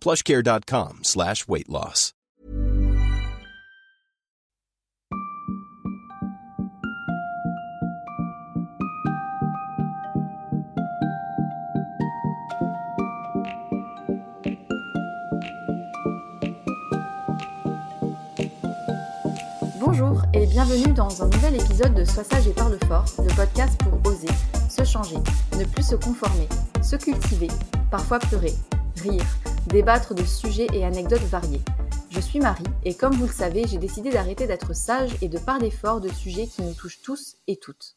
plushcare.com slash weight loss. Bonjour et bienvenue dans un nouvel épisode de Sois sage et parle fort, le podcast pour oser, se changer, ne plus se conformer, se cultiver, parfois pleurer, rire, débattre de sujets et anecdotes variés. Je suis Marie et comme vous le savez, j'ai décidé d'arrêter d'être sage et de parler fort de sujets qui nous touchent tous et toutes.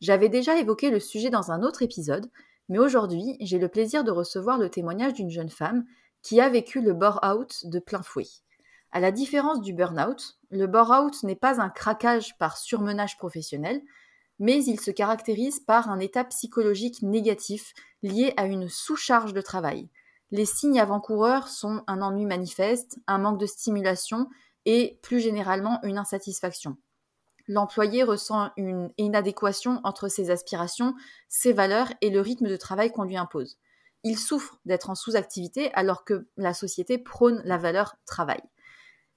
J'avais déjà évoqué le sujet dans un autre épisode, mais aujourd'hui, j'ai le plaisir de recevoir le témoignage d'une jeune femme qui a vécu le bore-out de plein fouet. À la différence du burn-out, le bore-out n'est pas un craquage par surmenage professionnel, mais il se caractérise par un état psychologique négatif lié à une sous-charge de travail, les signes avant-coureurs sont un ennui manifeste, un manque de stimulation et plus généralement une insatisfaction. L'employé ressent une inadéquation entre ses aspirations, ses valeurs et le rythme de travail qu'on lui impose. Il souffre d'être en sous-activité alors que la société prône la valeur travail.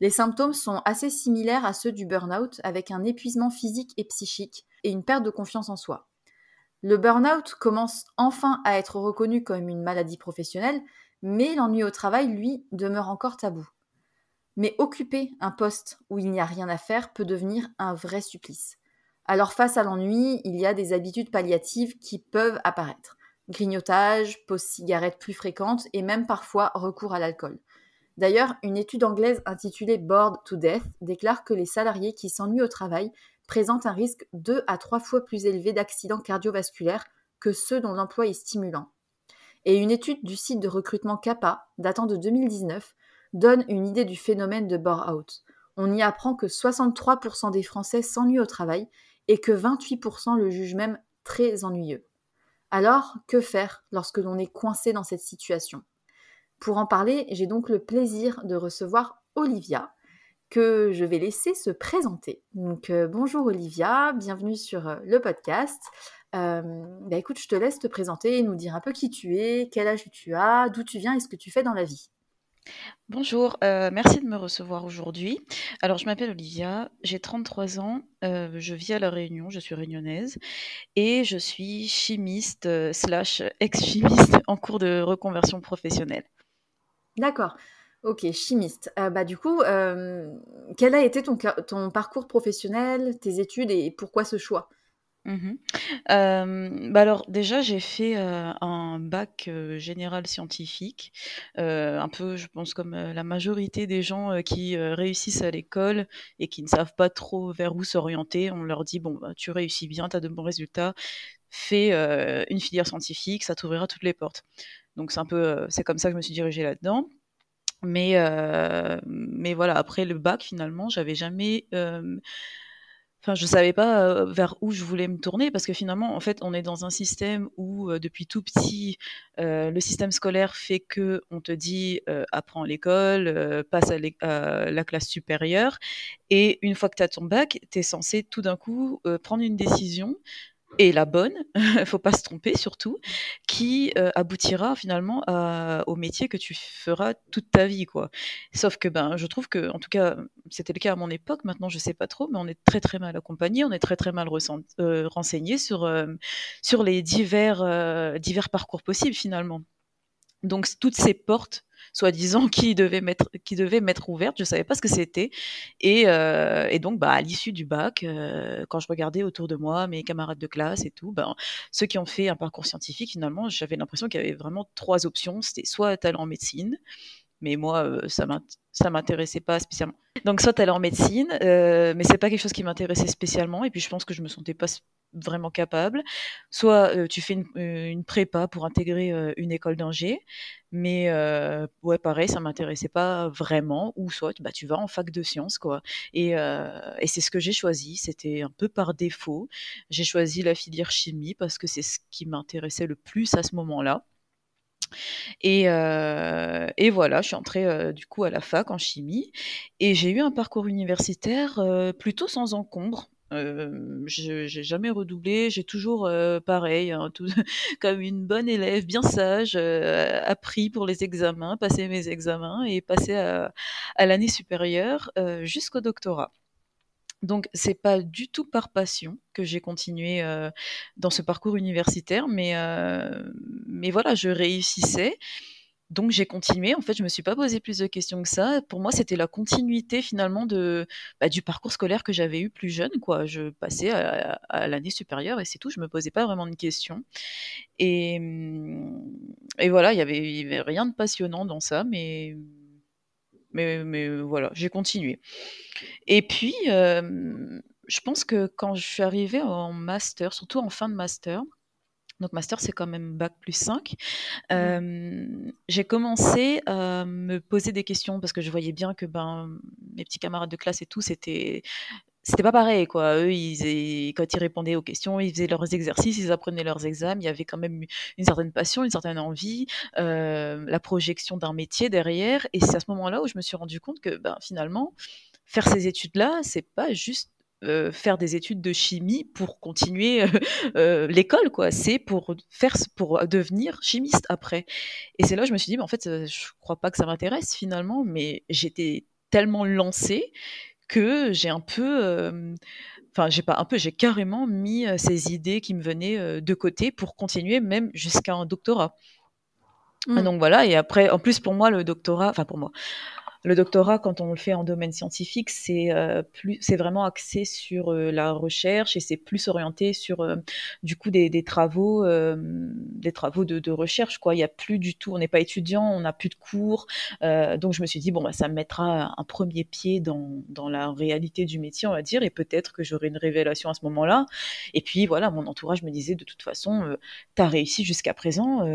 Les symptômes sont assez similaires à ceux du burn-out avec un épuisement physique et psychique et une perte de confiance en soi. Le burn-out commence enfin à être reconnu comme une maladie professionnelle, mais l'ennui au travail, lui, demeure encore tabou. Mais occuper un poste où il n'y a rien à faire peut devenir un vrai supplice. Alors face à l'ennui, il y a des habitudes palliatives qui peuvent apparaître. Grignotage, pause cigarette plus fréquente et même parfois recours à l'alcool. D'ailleurs, une étude anglaise intitulée Bored to Death déclare que les salariés qui s'ennuient au travail présentent un risque deux à trois fois plus élevé d'accidents cardiovasculaires que ceux dont l'emploi est stimulant. Et une étude du site de recrutement CAPA, datant de 2019, donne une idée du phénomène de bore-out. On y apprend que 63% des Français s'ennuient au travail et que 28% le jugent même très ennuyeux. Alors, que faire lorsque l'on est coincé dans cette situation? Pour en parler, j'ai donc le plaisir de recevoir Olivia, que je vais laisser se présenter. Donc euh, bonjour Olivia, bienvenue sur euh, le podcast. Euh, bah, écoute, je te laisse te présenter et nous dire un peu qui tu es, quel âge tu as, d'où tu viens et ce que tu fais dans la vie. Bonjour, merci de me recevoir aujourd'hui. Alors, je m'appelle Olivia, j'ai 33 ans, je vis à La Réunion, je suis réunionnaise et je suis chimiste slash ex-chimiste en cours de reconversion professionnelle. D'accord. Ok, chimiste. Euh, bah, du coup, euh, quel a été ton, ton parcours professionnel, tes études et pourquoi ce choix? Mmh euh, bah alors déjà j'ai fait un bac général scientifique, un peu je pense comme la majorité des gens qui réussissent à l'école et qui ne savent pas trop vers où s'orienter. On leur dit bon bah, tu réussis bien, tu as de bons résultats, fais une filière scientifique, ça t'ouvrira toutes les portes. Donc c'est un peu c'est comme ça que je me suis dirigée là-dedans. Mais, euh, mais voilà, après le bac, finalement, j'avais jamais. Euh, enfin, je savais pas euh, vers où je voulais me tourner parce que finalement, en fait, on est dans un système où depuis tout petit, le système scolaire fait que on te dit apprends à l'école, passe à, à, la classe supérieure, et une fois que tu as ton bac, tu es censé tout d'un coup prendre une décision et la bonne, faut pas se tromper surtout, qui euh, aboutira finalement au métier que tu feras toute ta vie, quoi. Sauf que ben, je trouve que, en tout cas, c'était le cas à mon époque. Maintenant, je sais pas trop, mais on est très très mal accompagné, on est très très mal euh, renseigné sur euh, sur les divers divers parcours possibles finalement. Donc toutes ces portes soi-disant qui devait mettre qui devait mettre ouverte. Je savais pas ce que c'était. Et, euh, et, donc, bah, à l'issue du bac, euh, quand je regardais autour de moi mes camarades de classe et tout, ben, ceux qui ont fait un parcours scientifique, finalement, j'avais l'impression qu'il y avait vraiment trois options. C'était soit talent en médecine, mais moi, euh, ça ça m'intéressait pas spécialement. Donc soit aller en médecine, euh, mais c'est pas quelque chose qui m'intéressait spécialement, et puis je pense que je me sentais pas vraiment capable. Soit euh, tu fais euh, une, prépa pour intégrer une école d'ingé, mais ouais pareil, ça m'intéressait pas vraiment. Ou soit bah, tu vas en fac de sciences quoi. Et c'est ce que j'ai choisi. C'était un peu par défaut. J'ai choisi la filière chimie parce que c'est ce qui m'intéressait le plus à ce moment-là. Et, euh, et, voilà, je suis entrée euh, du coup à la fac en chimie et j'ai eu un parcours universitaire euh, plutôt sans encombre. j'ai jamais redoublé, j'ai toujours pareil, hein, comme une bonne élève, bien sage, appris pour les examens, passé mes examens et passé à l'année supérieure jusqu'au doctorat. Donc c'est pas du tout par passion que j'ai continué euh, dans ce parcours universitaire, mais, euh, mais voilà, je réussissais. Donc j'ai continué. En fait, je me suis pas posé plus de questions que ça. Pour moi, c'était la continuité finalement de bah, du parcours scolaire que j'avais eu plus jeune. Quoi, je passais à, l'année supérieure et c'est tout. Je me posais pas vraiment de questions. Et, et voilà, il y avait rien de passionnant dans ça, mais mais, voilà, j'ai continué. Et puis, je pense que quand je suis arrivée en master, surtout en fin de master, donc master c'est quand même bac plus 5, mmh. j'ai commencé à me poser des questions parce que je voyais bien que ben, mes petits camarades de classe et tout, c'était c'était pas pareil quoi. Eux, ils, quand ils répondaient aux questions, ils faisaient leurs exercices, ils apprenaient leurs examens. Il y avait quand même une certaine passion, une certaine envie, euh, la projection d'un métier derrière. Et c'est à ce moment-là où je me suis rendu compte que ben, finalement, faire ces études-là, c'est pas juste euh, faire des études de chimie pour continuer euh, l'école, quoi. C'est pour faire, pour devenir chimiste après. Et c'est là où je me suis dit, mais en fait, je crois pas que ça m'intéresse finalement, mais j'étais tellement lancée que j'ai un peu, enfin j'ai pas un peu, j'ai carrément mis ces idées qui me venaient de côté pour continuer même jusqu'à un doctorat. Mmh. Donc voilà, et après, en plus pour moi le doctorat, enfin pour moi, le doctorat, quand on le fait en domaine scientifique, c'est euh, vraiment axé sur euh, la recherche et c'est plus orienté sur euh, du coup des, travaux, des travaux de, recherche. Il y a plus du tout, on n'est pas étudiant, on n'a plus de cours, donc je me suis dit bon, bah, ça me mettra un premier pied dans, dans la réalité du métier, on va dire, et peut-être que j'aurai une révélation à ce moment-là. Et puis voilà, mon entourage me disait de toute façon, tu as réussi jusqu'à présent,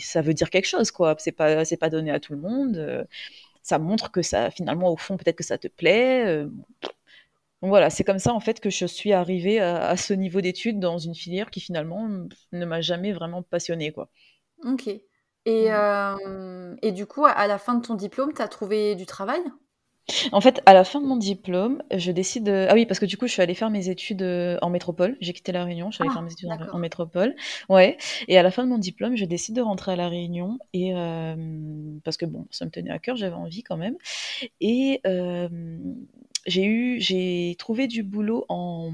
ça veut dire quelque chose, quoi. C'est pas, c'est pas donné à tout le monde ça montre que ça, finalement, au fond, peut-être que ça te plaît. Euh, donc voilà, c'est comme ça en fait que je suis arrivée à, ce niveau d'études dans une filière qui finalement ne m'a jamais vraiment passionnée. Quoi. Ok. Et, mmh. euh, et du coup, à la fin de ton diplôme, tu as trouvé du travail? En fait, à la fin de mon diplôme, je décide. Ah oui, parce que du coup, je suis allée faire mes études euh, en métropole. J'ai quitté la Réunion, je suis allée ah, faire mes études en, métropole. Ouais. Et à la fin de mon diplôme, je décide de rentrer à la Réunion et euh, parce que bon, ça me tenait à cœur, j'avais envie quand même. Et euh, j'ai eu, j'ai trouvé du boulot en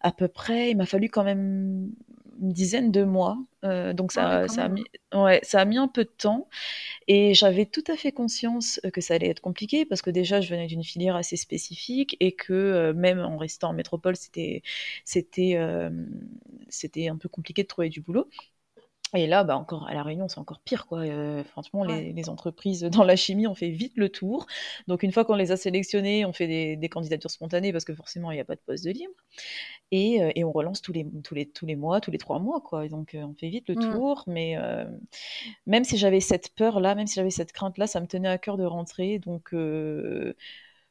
à peu près. Il m'a fallu quand même une dizaine de mois. Euh, donc ça, ah ça, a mis, ouais, ça a mis un peu de temps. Et j'avais tout à fait conscience euh, que ça allait être compliqué parce que déjà, je venais d'une filière assez spécifique et que euh, même en restant en métropole, c'était, c'était, c'était un peu compliqué de trouver du boulot. Et là, bah encore à la Réunion, c'est encore pire, quoi. Euh, franchement, les, entreprises dans la chimie, ont fait vite le tour. Donc une fois qu'on les a sélectionnés, on fait des, candidatures spontanées parce que forcément, il n'y a pas de poste de libre. Et, euh, et, on relance tous les, tous, les, tous les mois, tous les trois mois, quoi. donc euh, on fait vite le mmh. tour. Mais même si j'avais cette peur-là, même si j'avais cette crainte-là, ça me tenait à cœur de rentrer. Donc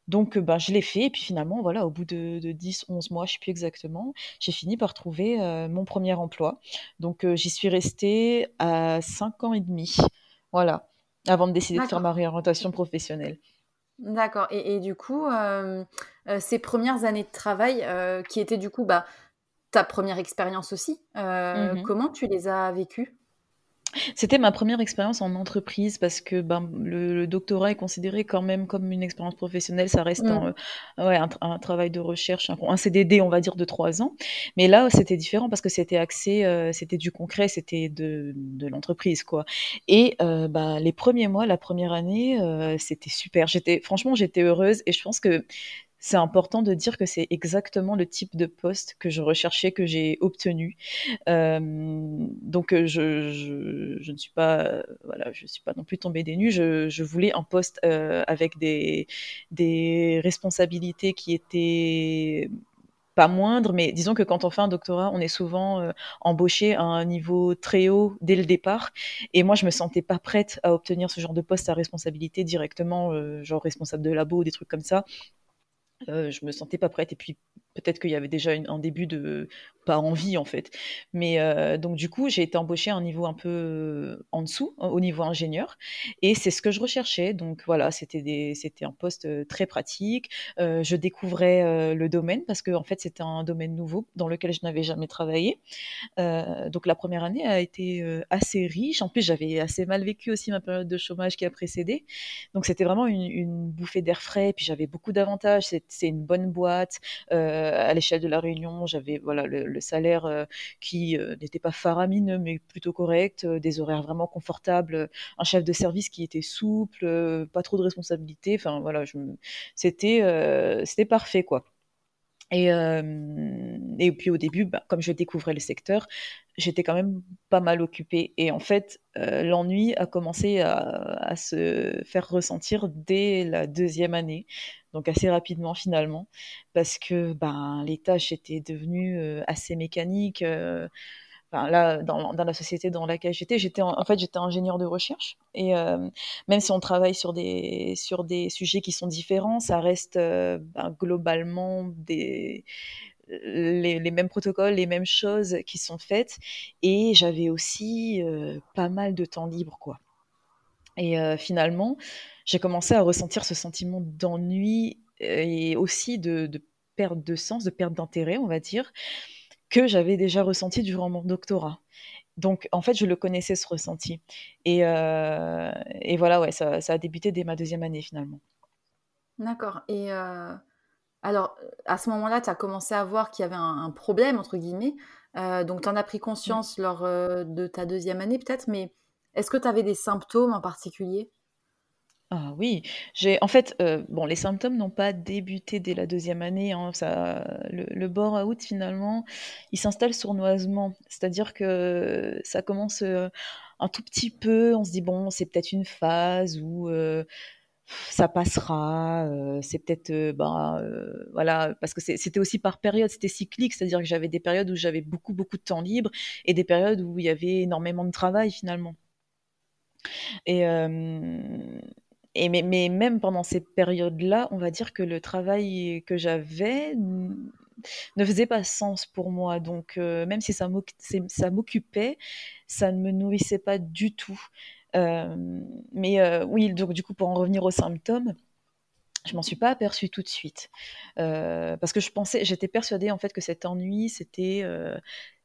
donc, bah, je l'ai fait. Et puis finalement, voilà, au bout de, 10, 11 mois, je ne sais plus exactement, j'ai fini par trouver mon premier emploi. Donc, j'y suis restée à 5 ans et demi. Voilà, avant de décider de faire ma réorientation professionnelle. D'accord. Et, du coup, ces premières années de travail, qui étaient du coup bah, ta première expérience aussi, mmh comment tu les as vécues? C'était ma première expérience en entreprise parce que ben, le, doctorat est considéré quand même comme une expérience professionnelle. Ça reste un, euh, ouais, un, travail de recherche, un, CDD, on va dire, de trois ans. Mais là, c'était différent parce que c'était axé, euh, c'était du concret, c'était de, de l'entreprise, quoi. Et euh, bah, les premiers mois, la première année, c'était super. J'étais, franchement, j'étais heureuse et je pense que c'est important de dire que c'est exactement le type de poste que je recherchais, que j'ai obtenu. Euh, donc euh, je, je, ne suis pas, voilà, je suis pas non plus tombée des nues. Je, je voulais un poste euh, avec des, des responsabilités qui étaient pas moindres, mais disons que quand on fait un doctorat, on est souvent embauché à un niveau très haut dès le départ. Et moi, je me sentais pas prête à obtenir ce genre de poste à responsabilité directement, genre responsable de labo ou des trucs comme ça. Euh, je me sentais pas prête. Et puis peut-être qu'il y avait déjà un début de pas envie en fait. Mais euh, donc du coup, j'ai été embauchée à un niveau un peu euh, en dessous, au niveau ingénieur, et c'est ce que je recherchais. Donc voilà, c'était un poste euh, très pratique. je découvrais le domaine parce que en fait c'était un domaine nouveau dans lequel je n'avais jamais travaillé. donc la première année a été assez riche. En plus, j'avais assez mal vécu aussi ma période de chômage qui a précédé. Donc c'était vraiment une, bouffée d'air frais. Puis j'avais beaucoup d'avantages. C'est une bonne boîte. À l'échelle de la Réunion, j'avais voilà le, salaire euh, qui euh, n'était pas faramineux, mais plutôt correct, euh, des horaires vraiment confortables, un chef de service qui était souple, pas trop de responsabilités. Enfin voilà, c'était c'était parfait quoi. Et, et, puis au début, bah, comme je découvrais le secteur, j'étais quand même pas mal occupée. Et en fait, l'ennui a commencé à, se faire ressentir dès la deuxième année donc assez rapidement finalement, parce que ben, les tâches étaient devenues euh, assez mécaniques. Euh, là, dans, la société dans laquelle j'étais, j'étais en, fait j'étais ingénieur de recherche et euh, même si on travaille sur des sur des sujets qui sont différents, ça reste ben, globalement des les, les, mêmes protocoles, les mêmes choses qui sont faites et j'avais aussi pas mal de temps libre quoi. Et finalement, j'ai commencé à ressentir ce sentiment d'ennui et aussi de, perte de sens, de perte d'intérêt, on va dire, que j'avais déjà ressenti durant mon doctorat. Donc, en fait, je le connaissais, ce ressenti. Et, et voilà, ouais, ça, a débuté dès ma deuxième année, finalement. D'accord. Et alors, à ce moment-là, tu as commencé à voir qu'il y avait un, problème, entre guillemets. donc, tu en as pris conscience lors de ta deuxième année, peut-être, mais est-ce que tu avais des symptômes en particulier? Ah oui, j'ai en fait, heu, bon, les symptômes n'ont pas débuté dès la deuxième année, hein, ça le le burn-out finalement, il s'installe sournoisement. C'est-à-dire que ça commence, heu, un tout petit peu, on se dit: «Bon, c'est peut-être une phase où, heu, ça passera, c'est peut-être, ben, voilà» parce que c'était aussi par période, c'était cyclique, c'est-à-dire que j'avais des périodes où j'avais beaucoup, beaucoup de temps libre et des périodes où il y avait énormément de travail finalement. Et et mais mais même pendant ces périodes-là, on va dire que le travail que j'avais ne faisait pas sens pour moi. Donc même si ça m'occupait, ça ne me nourrissait pas du tout. Mais oui, donc du coup, pour en revenir aux symptômes, je m'en suis pas aperçue tout de suite. Parce que je pensais j'étais persuadée en fait que cet ennui, c'était,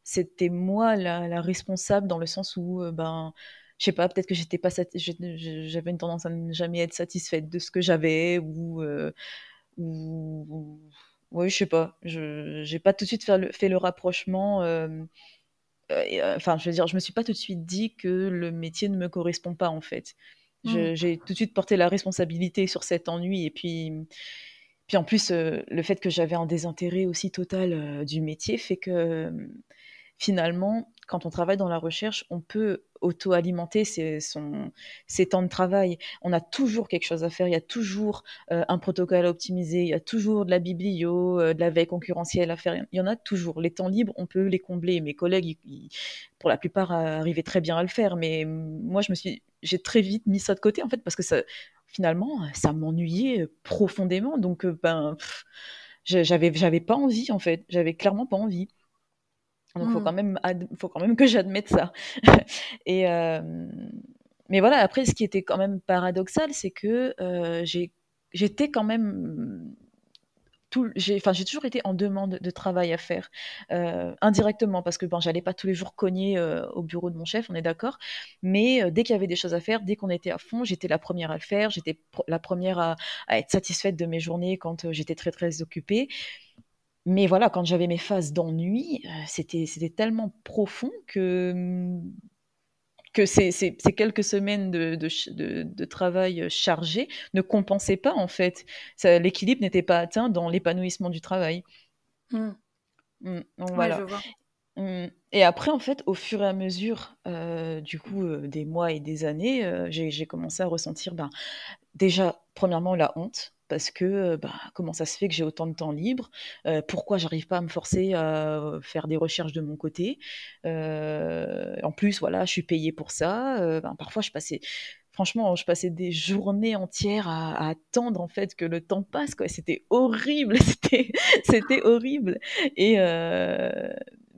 c'était moi la la responsable dans le sens où, ben, je sais pas, peut-être que j'étais pas j'avais une tendance à ne jamais être satisfaite de ce que j'avais ou, heu, ou ouais, je sais pas, je j'ai pas tout de suite le fait le rapprochement, hem, heu et heu, enfin, je veux dire, je me suis pas tout de suite dit que le métier ne me correspond pas, en fait. Mmh. J'ai tout de suite porté la responsabilité sur cet ennui et puis puis en plus, le fait que j'avais un désintérêt aussi total, du métier fait que, finalement, quand on travaille dans la recherche, on peut auto-alimenter ses temps de travail. On a toujours quelque chose à faire, il y a toujours, heu, un protocole à optimiser, il y a toujours de la biblio, heu, de la veille concurrentielle à faire, il y en a toujours. Les temps libres, on peut les combler. Mes collègues, pour la plupart, arrivaient très bien à le faire, mais moi, je me suis j'ai très vite mis ça de côté, en fait, parce que ça finalement, ça m'ennuyait, profondément donc heu, ben, j'avais j'avais pas envie, en fait, j'avais clairement pas envie. Donc faut Mmh. quand même faut quand même que j'admette ça et mais voilà, après ce qui était quand même paradoxal, c'est que, j'étais quand même tout j'ai toujours été en demande de travail à faire, indirectement parce que, bon, j'allais pas tous les jours cogner, au bureau de mon chef, on est d'accord, mais dès qu'il y avait des choses à faire, dès qu'on était à fond, j'étais la première à le faire, j'étais la première à à être satisfaite de mes journées quand, j'étais très, très occupée. Mais voilà, quand j'avais mes phases d'ennui, heu, c'était tellement profond que, que ces ces ces quelques semaines de de ch de de travail, heu, chargé ne compensaient pas, en fait. L'équilibre n'était pas atteint dans l'épanouissement du travail. Mmh. Mmh, donc Ouais, je voilà. Mmh et après, en fait, au fur et à mesure, heu, du coup, heu, des mois et des années, heu, j'ai commencé à ressentir, ben, déjà, premièrement, la honte parce que, bah, comment ça se fait que j'ai autant de temps libre? Heu, pourquoi j'arrive pas à me forcer à faire des recherches de mon côté? En plus, voilà, je suis payée pour ça, ben, parfois je passais franchement, je passais des journées entières à attendre, en fait, que le temps passe. C'était horrible, c'était horrible et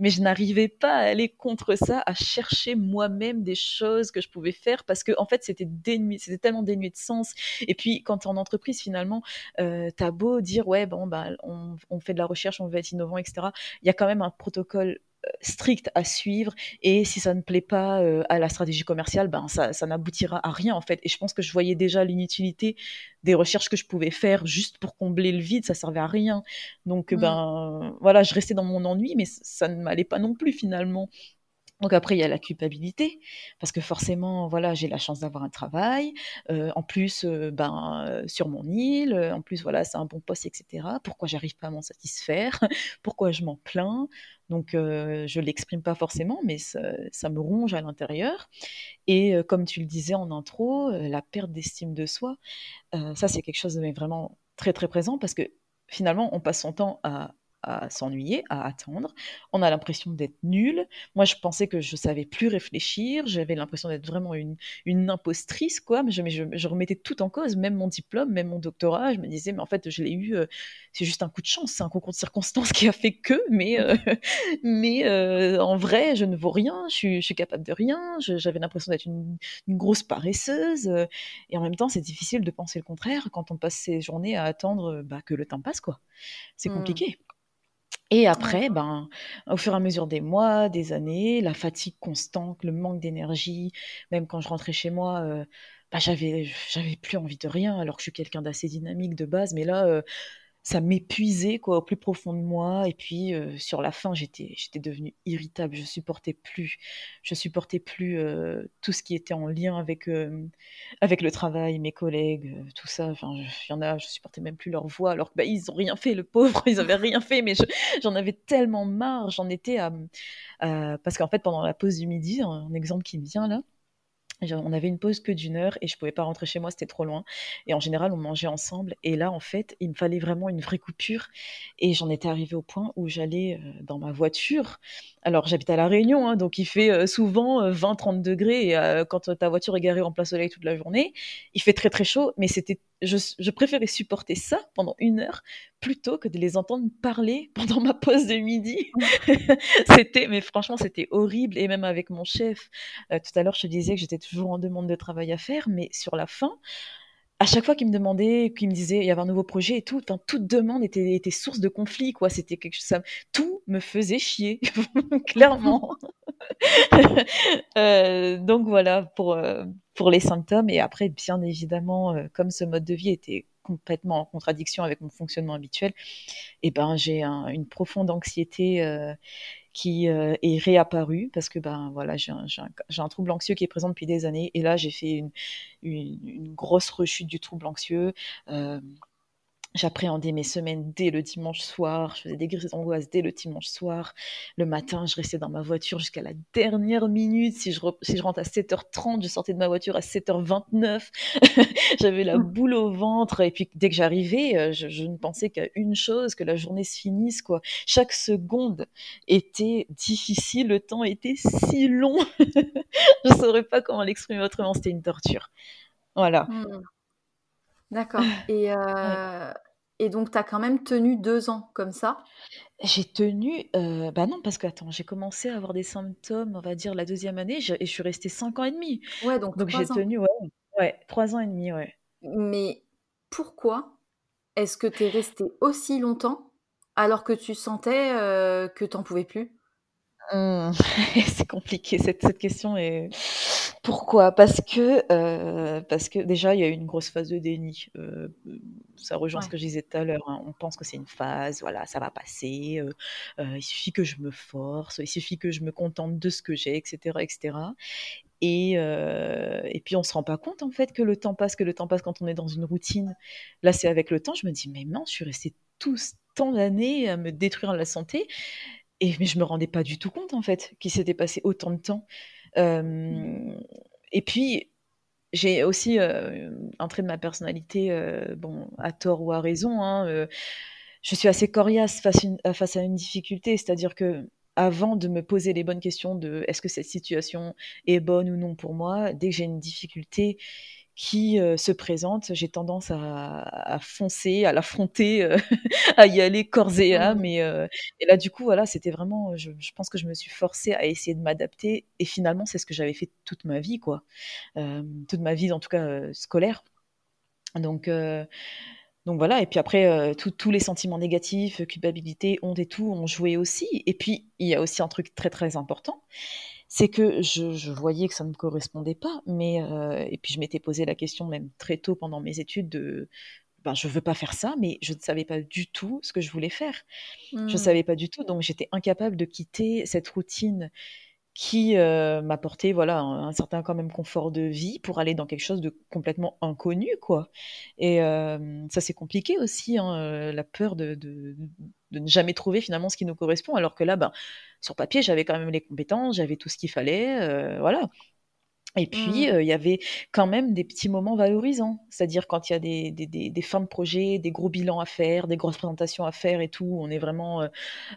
mais je n'arrivais pas à aller contre ça, à chercher moi-même des choses que je pouvais faire parce qu'en fait, c'était dénué c'était tellement dénué de sens et puis quand es en entreprise finalement, heu, tu as beau dire: «Ouais, bon, bah, on on fait de la recherche, on veut être innovant et cetera». Il y a quand même un protocole, strict à suivre et si ça ne plaît pas, heu, à la stratégie commerciale, ben, ça ça n'aboutira à rien, en fait et je pense que je voyais déjà l'inutilité des recherches que je pouvais faire juste pour combler le vide, ça servait à rien donc Mmh. ben, voilà, je restais dans mon ennui mais ça ne m'allait pas non plus finalement. Donc après, il y a la culpabilité, parce que forcément, voilà, j'ai la chance d'avoir un travail, heu, en plus, ben, sur mon île, en plus, voilà, c'est un bon poste et cetera. Pourquoi j'arrive pas à m'en satisfaire? Pourquoi je m'en plains? Donc heu, je l'exprime pas forcément, mais ça me ronge à l'intérieur. Et heu, comme tu le disais en intro, heu, la perte d'estime de soi, ça, c'est quelque chose de vraiment très, très présent parce que finalement, on passe son temps à à s'ennuyer, à attendre. On a l'impression d'être nul. Moi, je pensais que je savais plus réfléchir. J'avais l'impression d'être vraiment une une impostrice, quoi. Mais je je je remettais tout en cause, même mon diplôme, même mon doctorat. Je me disais: «Mais en fait, je l'ai eu, heu, c'est juste un coup de chance, c'est un concours de circonstances qui a fait que, mais heu, mais heu, en vrai, je ne vaux rien, je suis je suis capable de rien». J'avais l'impression d'être une une grosse paresseuse, et en même temps, c'est difficile de penser le contraire quand on passe ses journées à attendre, bah, que le temps passe, quoi. C'est Mmh. Et après, ben, au fur et à mesure des mois, des années, la fatigue constante, le manque d'énergie, même quand je rentrais chez moi, heu, bah, j'avais j'avais plus envie de rien alors que je suis quelqu'un d'assez dynamique de base, mais là, heu ça m'épuisait quoi au plus profond de moi. Et puis euh, sur la fin j'étais j'étais devenue irritable. Je supportais plus je supportais plus euh, tout ce qui était en lien avec euh, avec le travail mes collègues tout ça. Enfin il y en a je supportais même plus leur voix alors que bah, ils ont rien fait le pauvre. Ils avaient rien fait mais j'en avais tellement marre. J'en étais à, parce qu'en fait pendant la pause du midi un exemple qui me vient là on avait une pause que d'une heure et je pouvais pas rentrer chez moi, c'était trop loin. Et en général, on mangeait ensemble. Et là, en fait, il me fallait vraiment une vraie coupure. Et j'en étais arrivée au point où j'allais euh, dans ma voiture. Alors, j'habite à La Réunion, hein, donc il fait euh, souvent 20-30 euh, degrés. Et quand ta voiture est garée en plein soleil toute la journée, il fait très très chaud. Mais c'était, je, je préférais supporter ça pendant une heure plutôt que de les entendre parler pendant ma pause de midi. c'était, mais franchement, c'était horrible. Et même avec mon chef, tout à l'heure, je te disais que j'étais toujours en demande de travail à faire, mais sur la fin, à chaque fois qu'il me demandait, qu'il me disait il y avait un nouveau projet et tout, toute demande était, source de conflit, quoi. C'était quelque chose, tout me faisait chier, clairement. Euh, donc voilà pour, euh, pour les symptômes. Et après, bien évidemment, euh, comme ce mode de vie était complètement en contradiction avec mon fonctionnement habituel, et eh ben j'ai une profonde anxiété qui euh, est réapparu parce que ben voilà j'ai un, un, trouble anxieux qui est présent depuis des années et là j'ai fait une, une, une, grosse rechute du trouble anxieux euh, J'appréhendais mes semaines dès le dimanche soir, je faisais des crises d'angoisse dès le dimanche soir. Le matin, je restais dans ma voiture jusqu'à la dernière minute. Si je, si je rentre à 7h30, je sortais de ma voiture à 7h29. J'avais la mmh. boule au ventre. Et puis, dès que j'arrivais, euh, je, ne pensais qu'à une chose, que la journée se finisse. Quoi. Chaque seconde était difficile, le temps était si long. je ne saurais pas comment l'exprimer autrement, c'était une torture. Voilà. Mmh. D'accord et euh, et donc tu as quand même tenu deux ans comme ça? J'ai tenu, euh, bah, non parce que attends, j'ai commencé à avoir des symptômes, on va dire la deuxième année, et je suis restée 5 ans et demi. Ouais, donc Donc j'ai tenu, ouais, ouais, 3 ans et demi, ouais. Mais pourquoi est-ce que tu es restée aussi longtemps alors que tu sentais, euh, que tu en pouvais plus? Mmh. C'est compliqué cette cette question est pourquoi? Parce que, heu, parce que déjà, il y a eu une grosse phase de déni, heu, ça rejoint ce que je disais tout à l'heure, hein. On pense que c'est une phase, voilà, ça va passer, heu, il suffit que je me force, il suffit que je me contente de ce que j'ai et cetera et et et puis on se rend pas compte, en fait, que le temps passe, que le temps passe quand on est dans une routine. Là, c'est avec le temps, je me dis: «Mais non, je suis restée tout ce temps d'années à me détruire la santé» et mais je me rendais pas du tout compte, en fait, qu'il s'était passé autant de temps. Et puis, j'ai aussi un trait de ma personnalité, bon, à tort ou à raison, hein, je suis assez coriace face, face à une difficulté, c'est-à-dire que avant de me poser les bonnes questions de est-ce que cette situation est bonne ou non pour moi, dès que j'ai une difficulté, qui euh, se présente, j'ai tendance à, foncer, à l'affronter, euh, à y aller corps et mmh âme. Euh, et, là, du coup, voilà, c'était vraiment, je, pense que je me suis forcée à essayer de m'adapter. Et finalement, c'est ce que j'avais fait toute ma vie, quoi. toute ma vie, en tout cas, scolaire. Donc, donc voilà, et puis après, tous les sentiments négatifs, culpabilité, honte et tout, ont joué aussi. Et puis, il y a aussi un truc très, très important, c'est que je, voyais que ça ne me correspondait pas, mais euh, et puis je m'étais posé la question même très tôt pendant mes études de ben, je veux pas faire ça, mais je ne savais pas du tout ce que je voulais faire. Je ne mmh. savais pas du tout, donc j'étais incapable de quitter cette routine qui euh, m'apportait voilà un, certain quand même confort de vie pour aller dans quelque chose de complètement inconnu quoi. Et euh, ça c'est compliqué aussi, hein, la peur de, de ne jamais trouver finalement ce qui nous correspond, alors que là, ben, sur papier, j'avais quand même les compétences, j'avais tout ce qu'il fallait, euh, voilà. Et puis, mmh. euh, il y avait quand même des petits moments valorisants. C'est-à-dire quand il y a des, des, des, fins de projet, des gros bilans à faire, des grosses présentations à faire et tout, on est vraiment euh,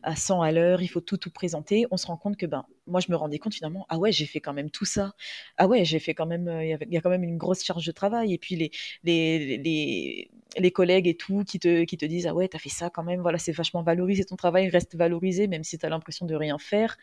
à 100 à l'heure, il faut tout, tout présenter. On se rend compte que, ben, moi, je me rendais compte finalement, ah ouais, j'ai fait quand même tout ça. Ah ouais, j'ai fait quand même, il y, a quand même une grosse charge de travail. Et puis, les, les, les, les collègues et tout qui te, qui te disent ah ouais t'as fait ça quand même voilà c'est vachement valorisé ton travail reste valorisé même si tu as l'impression de rien faire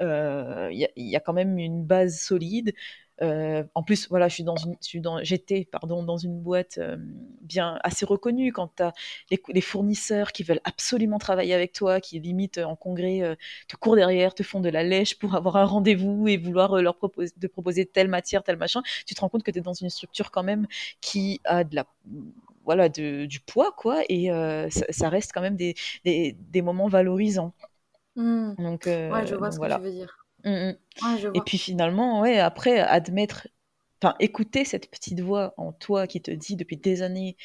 il euh, y, y, a quand même une base solide euh, en plus, voilà, je suis dans une, dans, j'étais, pardon, dans une boîte euh, bien assez reconnue. Quand tu as les, fournisseurs qui veulent absolument travailler avec toi, qui limite en congrès euh, te courent derrière, te font de la lèche pour avoir un rendez-vous et vouloir leur proposer, de proposer telle matière, tel machin, tu te rends compte que tu es dans une structure quand même qui a de la voilà, de, du poids, quoi, et ça, reste quand même des, des, moments valorisants. Mmh. Donc, ouais, je vois ce que tu veux dire. Mmh, mmh. Et puis finalement, ouais, après, admettre enfin écouter cette petite voix en toi qui te dit depuis des années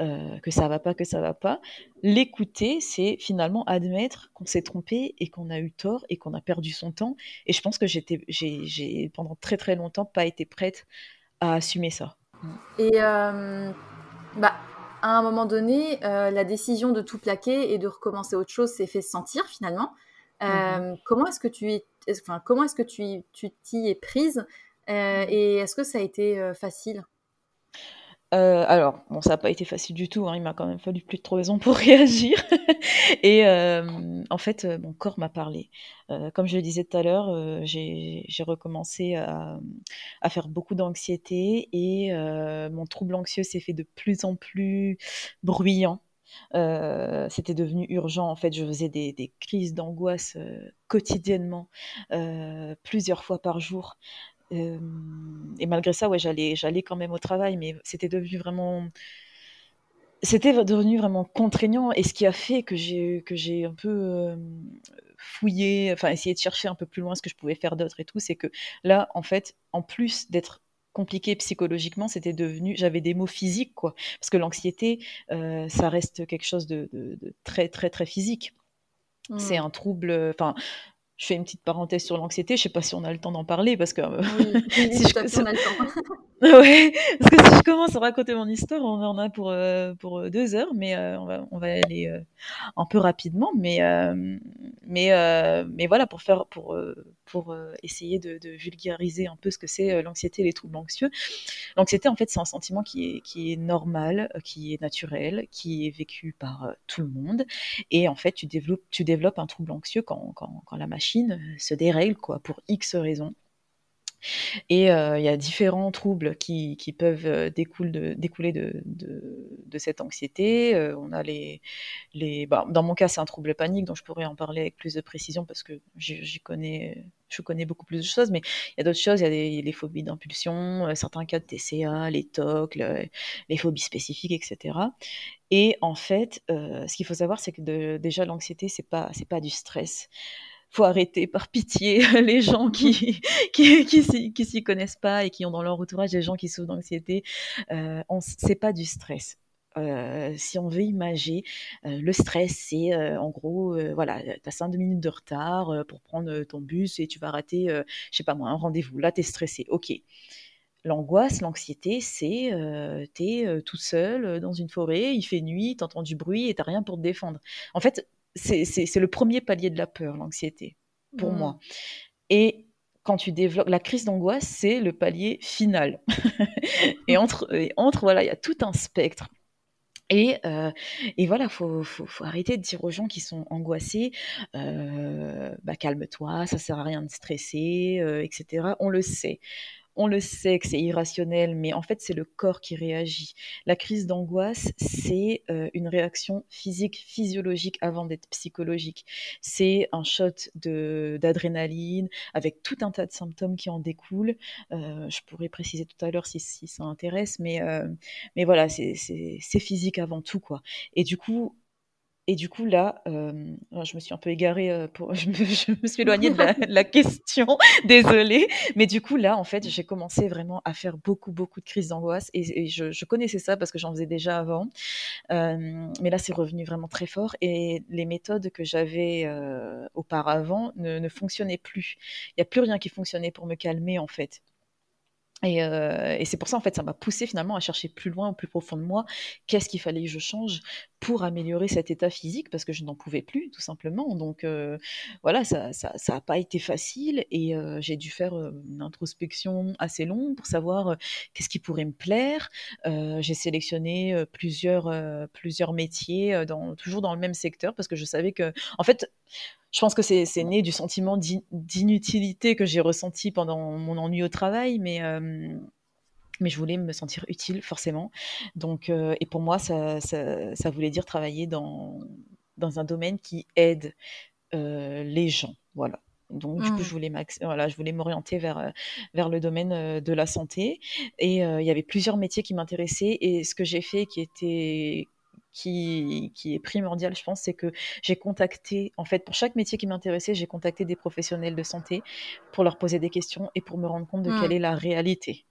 euh, que ça va pas, que ça va pas, l'écouter, c'est finalement admettre qu'on s'est trompé et qu'on a eu tort et qu'on a perdu son temps. Et je pense que j'étais, j'ai pendant très très longtemps pas été prête à assumer ça. Et euh, bah à un moment donné, euh, la décision de tout plaquer et de recommencer autre chose s'est fait sentir finalement. Mm-hmm. Comment est-ce que tu, enfin, comment est-ce que tu, tu t'y es prise. Et est-ce que ça a été euh, facile? Euh, alors, bon, ça n'a pas été facile du tout. Hein, il m'a quand même fallu plus de trois raisons pour réagir. et en fait, mon corps m'a parlé. comme je le disais tout à l'heure, j'ai recommencé à, faire beaucoup d'anxiété et mon trouble anxieux s'est fait de plus en plus bruyant. c'était devenu urgent. En fait, je faisais des crises d'angoisse quotidiennement, plusieurs fois par jour et malgré ça, ouais, j'allais, j'allais quand même au travail, mais c'était devenu vraiment, c'était devenu vraiment contraignant. Et ce qui a fait que j'ai, que j'ai un peu fouillé, enfin essayé de chercher un peu plus loin ce que je pouvais faire d'autre et tout, c'est que là, en fait, en plus d'être compliqué psychologiquement, c'était devenu, j'avais des mots physiques, quoi. Parce que l'anxiété, ça reste quelque chose de, très, très, très physique. C'est mmh. un trouble, enfin, je fais une petite parenthèse sur l'anxiété. Je sais pas si on a le temps d'en parler parce que euh, si je... on a le temps. ouais, parce que si je commence à raconter mon histoire, on en a pour euh, pour euh, deux heures, mais on va on va aller un peu rapidement, mais mais mais voilà pour faire pour pour essayer de, vulgariser un peu ce que c'est l'anxiété et les troubles anxieux. L'anxiété, en fait, c'est un sentiment qui est qui est normal, qui est naturel, qui est vécu par tout le monde, et en fait, tu développes tu développes un trouble anxieux quand quand, quand la machine euh, se dérègle quoi, pour X raisons. Et euh, il y a différents troubles qui, peuvent euh, découler de, cette anxiété. on a les, bah, dans mon cas, c'est un trouble panique, dont je pourrais en parler avec plus de précision parce que j'y connais, je connais beaucoup plus de choses. Mais il y a d'autres choses. Il y a les phobies d'impulsion, certains cas de TCA, les TOC, les phobies spécifiques, etc. Et en fait, ce qu'il faut savoir, c'est que déjà l'anxiété, c'est pas, c'est pas du stress faut arrêter par pitié les gens qui qui, qui, s'y connaissent pas et qui ont dans leur entourage des gens qui souffrent d'anxiété. Euh, c'est pas du stress. Euh, si on veut imager, euh, le stress, c'est euh, en gros, voilà, tu as 5 minutes de retard pour prendre ton bus et tu vas rater, je sais pas moi, un rendez-vous. Là, tu es stressé. Ok. L'angoisse, l'anxiété, c'est tu es tout seul dans une forêt, il fait nuit, tu entends du bruit et tu rien pour te défendre. En fait, c'est le premier palier de la peur, l'anxiété, pour mmh. moi. Et quand tu développes la crise d'angoisse, c'est le palier final. et, entre, entre, voilà, il y a tout un spectre. Et, euh, et voilà, faut, faut, faut, arrêter de dire aux gens qui sont angoissés, euh, bah, calme-toi, ça sert à rien de stresser, euh, etc. On le sait on le sait que c'est irrationnel, mais en fait, c'est le corps qui réagit. La crise d'angoisse, c'est euh, une réaction physique, physiologique avant d'être psychologique. C'est un shot d'adrénaline avec tout un tas de symptômes qui en découlent. Euh, je pourrais préciser tout à l'heure si, ça intéresse, mais, euh, mais voilà, c'est physique avant tout, quoi. Et du coup, et du coup, là, euh, je me suis un peu égarée, euh, pour, je, me, suis éloignée de la, question, désolée. Mais du coup, là, en fait, j'ai commencé vraiment à faire beaucoup, beaucoup de crises d'angoisse. Et, je, connaissais ça parce que j'en faisais déjà avant. Euh, mais là, c'est revenu vraiment très fort. Et les méthodes que j'avais auparavant ne, ne fonctionnaient plus. Il n'y a plus rien qui fonctionnait pour me calmer, en fait. Euh, et, c'est pour ça, en fait, ça m'a poussé finalement à chercher plus loin, plus profond de moi, qu'est-ce qu'il fallait que je change pour améliorer cet état physique, parce que je n'en pouvais plus, tout simplement. Donc euh, voilà, ça n'a ça, pas été facile, et euh, j'ai dû faire une introspection assez longue pour savoir qu'est-ce qui pourrait me plaire. j'ai sélectionné plusieurs, plusieurs métiers, dans, toujours dans le même secteur, parce que je savais que, en fait, je pense que c'est né du sentiment d'inutilité que j'ai ressenti pendant mon ennui au travail, mais, euh, mais je voulais me sentir utile forcément. Donc, euh, et pour moi, ça, ça, voulait dire travailler dans, dans un domaine qui aide euh, les gens. Voilà. Donc, du coup, je mmh. voulais voilà, je voulais m'orienter vers, vers le domaine de la santé. Et il y avait plusieurs métiers qui m'intéressaient. Et ce que j'ai fait qui était qui, qui, est primordial, je pense, c'est que j'ai contacté, en fait, pour chaque métier qui m'intéressait, j'ai contacté des professionnels de santé pour leur poser des questions et pour me rendre compte de quelle mmh. est la réalité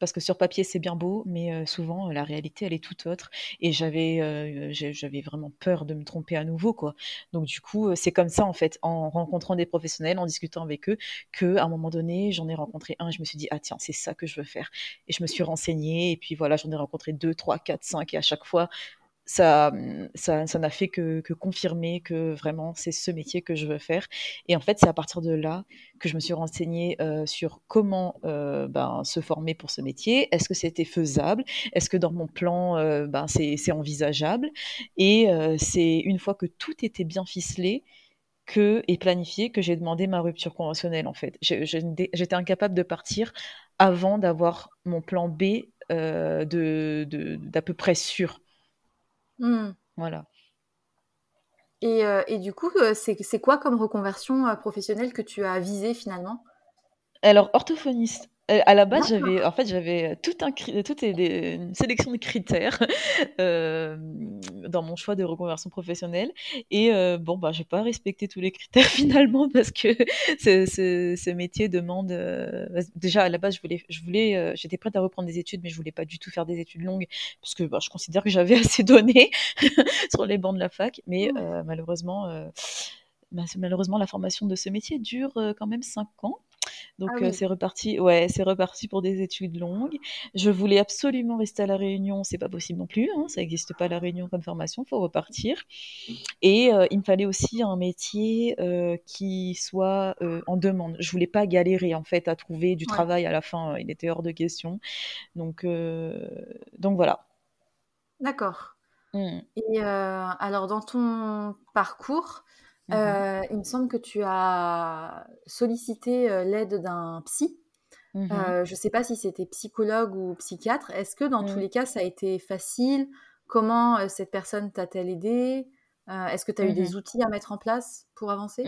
parce que sur papier c'est bien beau, mais souvent la réalité elle est tout autre. Et j'avais j'avais vraiment peur de me tromper à nouveau quoi. Donc du coup c'est comme ça en fait, en rencontrant des professionnels, en discutant avec eux, que à un moment donné j'en ai rencontré un, je me suis dit ah tiens c'est ça que je veux faire. Et je me suis renseignée et puis voilà j'en ai rencontré deux, trois, quatre, cinq et à chaque fois ça, ça, n'a fait que, confirmer que vraiment c'est ce métier que je veux faire. Et en fait, c'est à partir de là que je me suis renseignée euh, sur comment euh, ben, se former pour ce métier. Est-ce que c'était faisable? Est-ce que dans mon plan, euh, ben, c'est envisageable? Et c'est une fois que tout était bien ficelé que, et planifié que j'ai demandé ma rupture conventionnelle en fait. J'étais incapable de partir avant d'avoir mon plan B d'à de, d'à peu près sûr. Mmh. Voilà. Et, euh, et, du coup, euh, c'est quoi comme reconversion euh, professionnelle que tu as visée finalement? Alors, orthophoniste. Euh, à la base, j'avais, en fait, j'avais tout un, toute une sélection de critères euh, dans mon choix de reconversion professionnelle. Et euh, bon, bah, j'ai pas respecté tous les critères finalement parce que ce, ce, métier demande. déjà, à la base, je voulais, je voulais, j'étais prête à reprendre des études, mais je voulais pas du tout faire des études longues parce que bah, je considère que j'avais assez donné sur les bancs de la fac. Mais malheureusement, malheureusement, la formation de ce métier dure quand même cinq ans. Donc ah c'est reparti, ouais, c'est reparti pour des études longues. Je voulais absolument rester à la Réunion, c'est pas possible non plus, hein, ça n'existe pas à la Réunion comme formation, faut repartir. Et il me fallait aussi un métier qui soit en demande. Je voulais pas galérer en fait à trouver du travail à la fin, il était hors de question. Donc donc voilà. D'accord. Mmh. Et alors dans ton parcours, Mmh. Euh, il me semble que tu as sollicité euh, l'aide d'un psy. Mmh euh, je ne sais pas si c'était psychologue ou psychiatre. Est-ce que dans tous mmh. les cas, ça a été facile? Comment cette personne t'a-t-elle aidé Est-ce que tu as eu des outils à mettre en place pour avancer?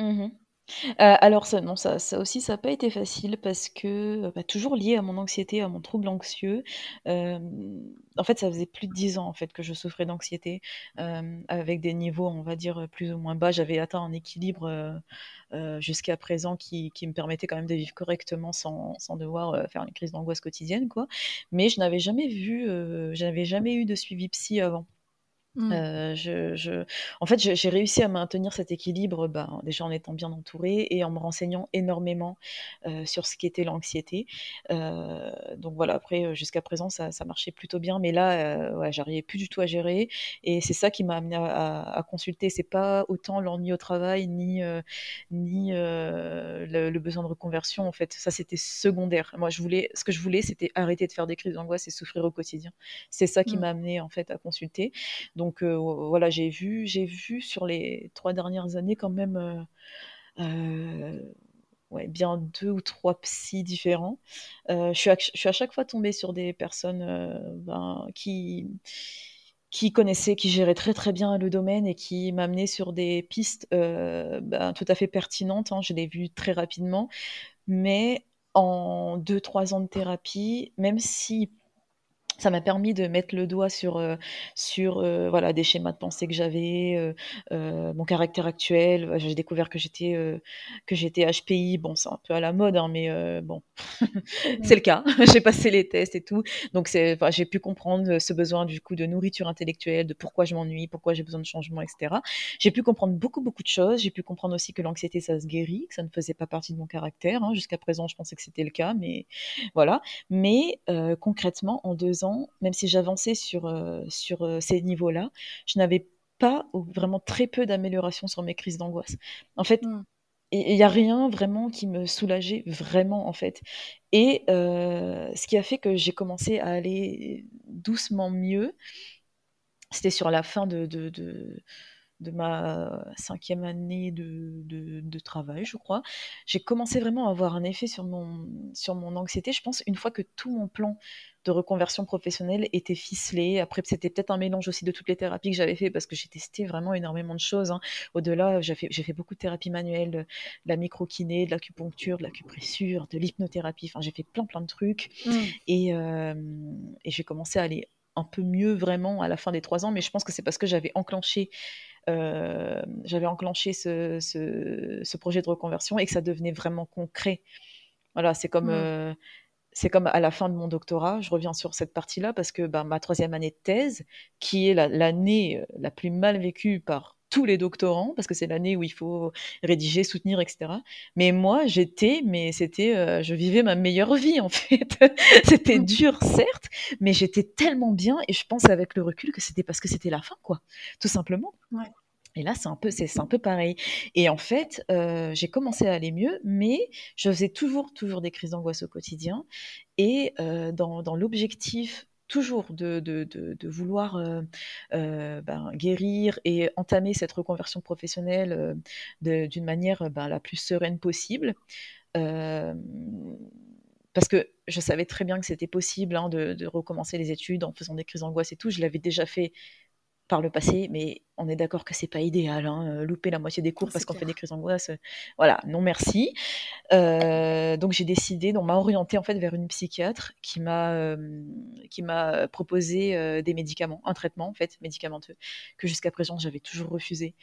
Alors ça non, ça aussi, ça n'a pas été facile parce que, bah, toujours lié à mon anxiété, à mon trouble anxieux. en fait, ça faisait plus de 10 ans, en fait, que je souffrais d'anxiété, avec des niveaux, on va dire, plus ou moins bas. J'avais atteint un équilibre, jusqu'à présent qui qui me permettait quand même de vivre correctement sans sans devoir, faire une crise d'angoisse quotidienne, quoi. Mais je n'avais jamais vu, je n'avais jamais eu de suivi psy avant. Mmh. Euh, je, je, en fait, j'ai réussi à maintenir cet équilibre, ben, déjà en étant bien entourée et en me renseignant énormément euh, sur ce qu'était l'anxiété. Euh, donc voilà, après, jusqu'à présent, ça, ça, marchait plutôt bien, mais là, ouais, j'arrivais plus du tout à gérer. Et c'est ça qui m'a amené à, à, consulter. C'est pas autant l'ennui au travail, ni, ni le, le, besoin de reconversion. En fait, ça, c'était secondaire. Moi, je voulais, ce que je voulais, c'était arrêter de faire des crises d'angoisse et souffrir au quotidien. C'est ça qui mmh. m'a amené en fait à consulter. Donc donc voilà, j'ai vu, j'ai vu sur les trois dernières années quand même bien deux ou trois psys différents. je, suis à, chaque fois tombée sur des personnes ben, qui qui connaissaient, qui géraient très très bien le domaine et qui m'amenaient sur des pistes ben, tout à fait pertinentes. Hein. je l'ai vu très rapidement, mais en deux trois ans de thérapie, même si ça m'a permis de mettre le doigt sur, euh, sur euh, voilà, des schémas de pensée que j'avais, euh, mon caractère actuel. J'ai découvert que j'étais que j'étais HPI. Bon, c'est un peu à la mode, hein, mais bon, c'est le cas. j'ai passé les tests et tout. Donc, j'ai pu comprendre ce besoin du coup de nourriture intellectuelle, de pourquoi je m'ennuie, pourquoi j'ai besoin de changement, etc. J'ai pu comprendre beaucoup, beaucoup de choses. J'ai pu comprendre aussi que l'anxiété, ça se guérit, que ça ne faisait pas partie de mon caractère. Hein. Jusqu'à présent, je pensais que c'était le cas, mais voilà. Mais concrètement, en deux ans, même si j'avançais sur, euh, sur euh, ces niveaux-là, je n'avais pas ou vraiment très peu d'amélioration sur mes crises d'angoisse. En fait, il n'y a rien vraiment qui me soulageait vraiment en fait. Et euh, ce qui a fait que j'ai commencé à aller doucement mieux, c'était sur la fin de, de, de ma cinquième année de, de, travail, je crois, j'ai commencé vraiment à avoir un effet sur mon, sur mon anxiété. Je pense une fois que tout mon plan de reconversion professionnelle était ficelé. Après, c'était peut-être un mélange aussi de toutes les thérapies que j'avais fait parce que j'ai testé vraiment énormément de choses. Hein. Au-delà, j'ai fait, fait, beaucoup de thérapie manuelle, de la microkiné, de l'acupuncture, de l'acupressure, de l'hypnothérapie. Enfin, j'ai fait plein, plein de trucs. Mmh. Et, euh, et j'ai commencé à aller un peu mieux vraiment à la fin des trois ans, mais je pense que c'est parce que j'avais enclenché euh, j'avais enclenché ce, ce, projet de reconversion et que ça devenait vraiment concret. Voilà, c'est comme, mmh. euh, c'est comme à la fin de mon doctorat, je reviens sur cette partie-là parce que bah, ma troisième année de thèse, qui est l'année euh, la, plus mal vécue par tous les doctorants, parce que c'est l'année où il faut rédiger, soutenir, etc. Mais moi, j'étais, mais c'était, je vivais ma meilleure vie en fait. c'était mmh. dur, certes, mais j'étais tellement bien, et je pense avec le recul que c'était parce que c'était la fin, quoi, tout simplement. Ouais. Et là, c'est un peu, c'est un peu pareil. Et en fait, euh, j'ai commencé à aller mieux, mais je faisais toujours, toujours des crises d'angoisse au quotidien. Et euh, dans, dans l'objectif toujours de, vouloir euh, ben, guérir et entamer cette reconversion professionnelle d'une manière ben, la plus sereine possible. parce que je savais très bien que c'était possible hein, de, recommencer les études en faisant des crises d'angoisse et tout. Je l'avais déjà fait par le passé, mais on est d'accord que c'est pas idéal. Hein, euh, louper la moitié des cours parce qu'on fait des crises d'angoisse, euh, voilà, non merci. Euh, donc j'ai décidé, on m'a orienté en fait vers une psychiatre qui m'a qui m'a proposé des médicaments, un traitement en fait médicamenteux que jusqu'à présent j'avais toujours refusé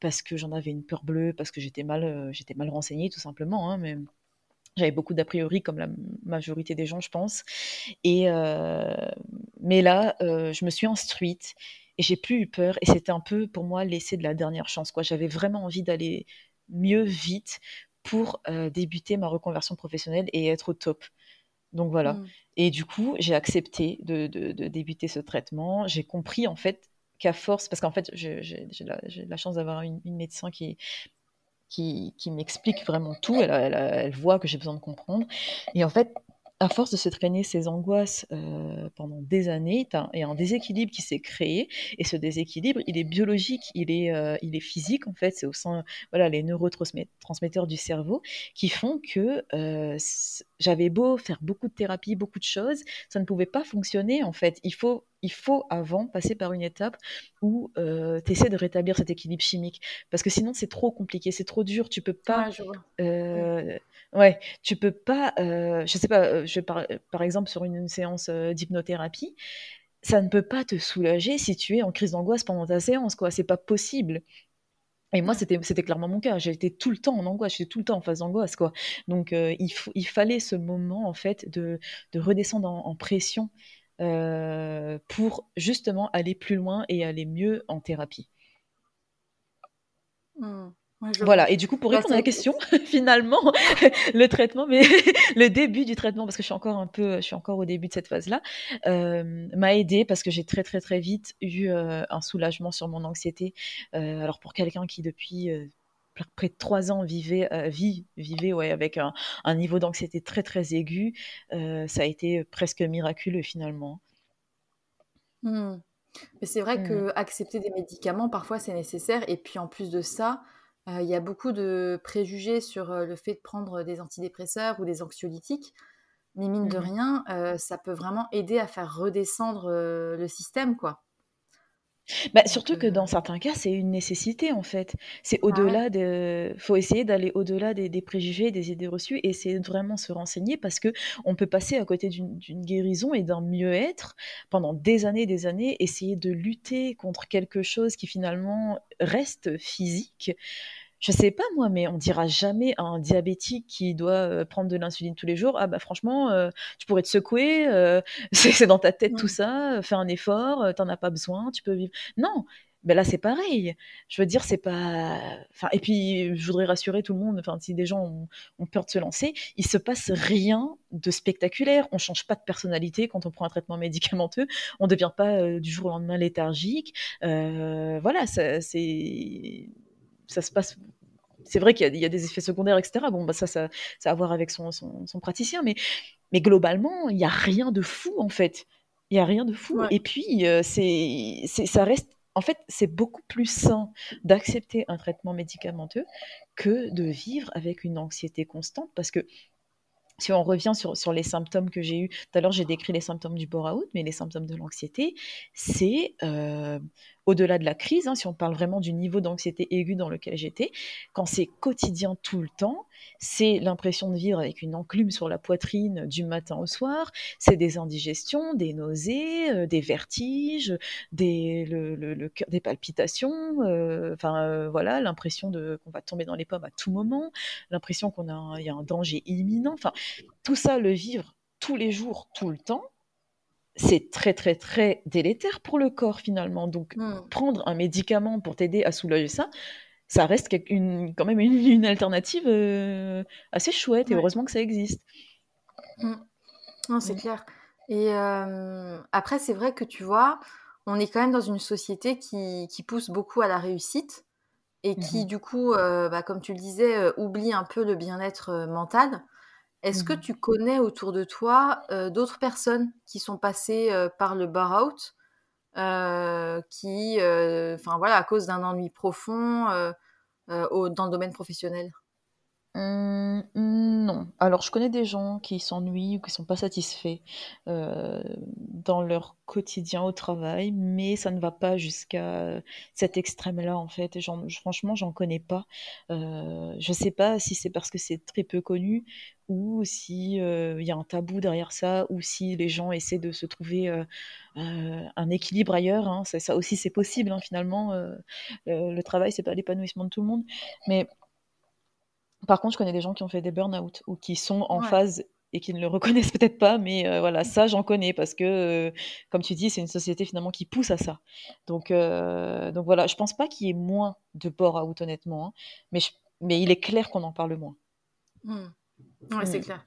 parce que j'en avais une peur bleue, parce que j'étais mal j'étais mal renseignée tout simplement, hein, mais j'avais beaucoup d'a priori, comme la majorité des gens, je pense. Et mais là, je me suis instruite et j'ai plus eu peur. Et c'était un peu pour moi l'essai de la dernière chance. Quoi. J'avais vraiment envie d'aller mieux vite pour euh, débuter ma reconversion professionnelle et être au top. Donc voilà. Mmh. Et du coup, j'ai accepté de, débuter ce traitement. J'ai compris en fait qu'à force, parce qu'en fait, j'ai la, chance d'avoir une, médecin qui, qui, qui m'explique vraiment tout. Elle, elle voit que j'ai besoin de comprendre. Et en fait, à force de se traîner ces angoisses euh, pendant des années, il y a un déséquilibre qui s'est créé. Et ce déséquilibre, il est biologique, il est, euh, il est physique, en fait. C'est au sein, voilà, les neurotransmetteurs du cerveau qui font que euh, j'avais beau faire beaucoup de thérapie, beaucoup de choses, ça ne pouvait pas fonctionner, en fait. Il faut il faut avant passer par une étape où euh, tu essaies de rétablir cet équilibre chimique. Parce que sinon, c'est trop compliqué, c'est trop dur. Tu peux pas. Euh, ouais, tu peux pas. Euh, je sais pas, je par, par exemple, sur une, séance d'hypnothérapie, ça ne peut pas te soulager si tu es en crise d'angoisse pendant ta séance, quoi. C'est pas possible. Et moi, c'était, c'était clairement mon cas. J'étais tout le temps en angoisse, j'étais tout le temps en phase d'angoisse, quoi. Donc, il, il fallait ce moment, en fait, de, de redescendre en pression euh, pour justement aller plus loin et aller mieux en thérapie. Mmh. Voilà, et du coup, pour bah, répondre à la question, finalement, le traitement, mais le début du traitement, parce que je suis encore un peu, je suis encore au début de cette phase-là, euh, m'a aidé parce que j'ai très très très vite eu euh, un soulagement sur mon anxiété. alors pour quelqu'un qui depuis près de trois ans vivait, euh, vit, vivait ouais, avec un, niveau d'anxiété très très aigu, euh, ça a été presque miraculeux finalement. Mmh. Mais c'est vrai qu'accepter que mmh. accepter des médicaments, parfois c'est nécessaire. Et puis en plus de ça, euh, il y a beaucoup de préjugés sur le fait de prendre des antidépresseurs ou des anxiolytiques. Mais mine de mmh rien, ça peut vraiment aider à faire redescendre le système, quoi. Bah, surtout que dans certains cas, c'est une nécessité en fait. C'est bah au-delà de. faut essayer d'aller au-delà des, préjugés, des idées reçues, et essayer de vraiment se renseigner parce que on peut passer à côté d'une guérison et d'un mieux-être pendant des années, des années, essayer de lutter contre quelque chose qui finalement reste physique je sais pas moi, mais on dira jamais à un diabétique qui doit euh, prendre de l'insuline tous les jours, ah bah franchement, euh, tu pourrais te secouer, euh, c'est dans ta tête tout ça, fais un effort, t'en as pas besoin, tu peux vivre. Non, mais là c'est pareil. Je veux dire, c'est pas. Enfin, et puis je voudrais rassurer tout le monde. Enfin, si des gens ont, peur de se lancer, il se passe rien de spectaculaire. On change pas de personnalité quand on prend un traitement médicamenteux. On devient pas du jour au lendemain léthargique. voilà, c'est ça se passe. C'est vrai qu'il y, a des effets secondaires, etc. Bon, bah ça, ça, ça a à voir avec son, son, praticien, mais, mais globalement, il n'y a rien de fou en fait. Il n'y a rien de fou. Et puis, euh, c'est, ça reste En fait, c'est beaucoup plus sain d'accepter un traitement médicamenteux que de vivre avec une anxiété constante parce que si on revient sur, sur les symptômes que j'ai eus, tout à l'heure j'ai décrit les symptômes du bore-out, mais les symptômes de l'anxiété, c'est euh, au-delà de la crise, hein, si on parle vraiment du niveau d'anxiété aiguë dans lequel j'étais, quand c'est quotidien tout le temps, c'est l'impression de vivre avec une enclume sur la poitrine du matin au soir, c'est des indigestions, des nausées, euh, des vertiges, des, palpitations, euh, enfin voilà, l'impression qu'on va tomber dans les pommes à tout moment, l'impression qu'on a y a un danger imminent, enfin tout ça, le vivre tous les jours, tout le temps, c'est très très très délétère pour le corps finalement. Donc mmh. prendre un médicament pour t'aider à soulager ça, ça reste une, quand même une, alternative euh, assez chouette et heureusement que ça existe. Mmh. Non, c'est mmh. clair. Et euh, après, c'est vrai que tu vois, on est quand même dans une société qui, qui pousse beaucoup à la réussite et qui, du coup, euh, bah, comme tu le disais, oublie un peu le bien-être mental. Est-ce que mmh. tu connais autour de toi d'autres personnes qui sont passées par le bar-out, qui, enfin voilà, à cause d'un ennui profond dans le domaine professionnel? Mmh, non. Alors, je connais des gens qui s'ennuient ou qui sont pas satisfaits euh, dans leur quotidien au travail, mais ça ne va pas jusqu'à cet extrême-là, en fait. Et franchement, j'en connais pas. Euh, je sais pas si c'est parce que c'est très peu connu ou si euh, il y a un tabou derrière ça, ou si les gens essaient de se trouver un équilibre ailleurs. Hein. Ça, ça aussi, c'est possible, hein, finalement. le travail, c'est pas l'épanouissement de tout le monde, mais par contre, je connais des gens qui ont fait des burn-out ou qui sont en phase et qui ne le reconnaissent peut-être pas, mais euh, voilà, ça j'en connais parce que, euh, comme tu dis, c'est une société finalement qui pousse à ça. Donc, euh, donc voilà, je pense pas qu'il y ait moins de burn-out honnêtement, hein, mais, mais il est clair qu'on en parle moins. Mmh. Oui, c'est mmh. clair.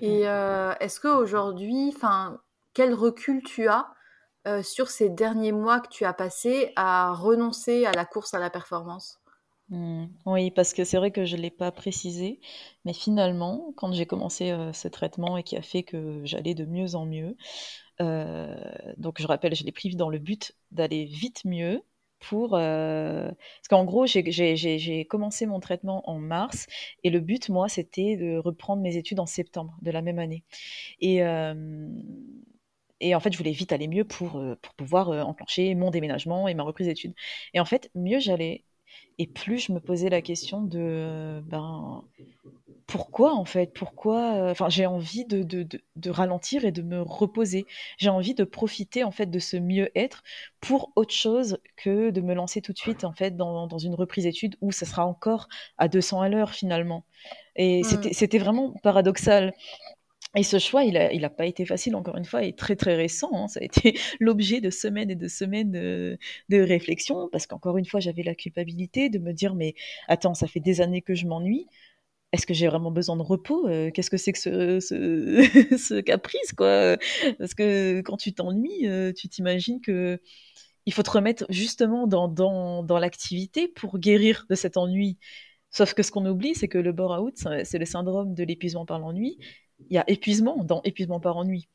Et est-ce qu'aujourd'hui, enfin, quel recul tu as sur ces derniers mois que tu as passés à renoncer à la course à la performance? Mmh. Oui, parce que c'est vrai que je ne l'ai pas précisé, mais finalement, quand j'ai commencé euh, ce traitement et qui a fait que j'allais de mieux en mieux, euh, donc je rappelle, je l'ai pris dans le but d'aller vite mieux pour... Euh, parce qu'en gros, j'ai commencé mon traitement en mars et le but, moi, c'était de reprendre mes études en septembre de la même année. Et... En fait, je voulais vite aller mieux pour pouvoir enclencher mon déménagement et ma reprise d'études. Et en fait, mieux j'allais, et plus je me posais la question de ben pourquoi en fait pourquoi euh, enfin j'ai envie de, de, de, ralentir et de me reposer. J'ai envie de profiter en fait de ce mieux-être pour autre chose que de me lancer tout de suite en fait dans, dans une reprise d'études où ça sera encore à 200 à l'heure finalement. Et mmh. c'était vraiment paradoxal et ce choix, il n'a il a pas été facile, encore une fois, et très très récent. Hein. Ça a été l'objet de semaines et de semaines de, de réflexion, parce qu'encore une fois, j'avais la culpabilité de me dire, mais attends, ça fait des années que je m'ennuie. Est-ce que j'ai vraiment besoin de repos euh, Qu'est-ce que c'est que ce, ce, ce, caprice, quoi? Parce que quand tu t'ennuies, euh, tu t'imagines que il faut te remettre justement dans, dans, dans l'activité pour guérir de cet ennui. Sauf que ce qu'on oublie, c'est que le bore-out, c'est le syndrome de l'épuisement par l'ennui il y a épuisement dans épuisement par ennui.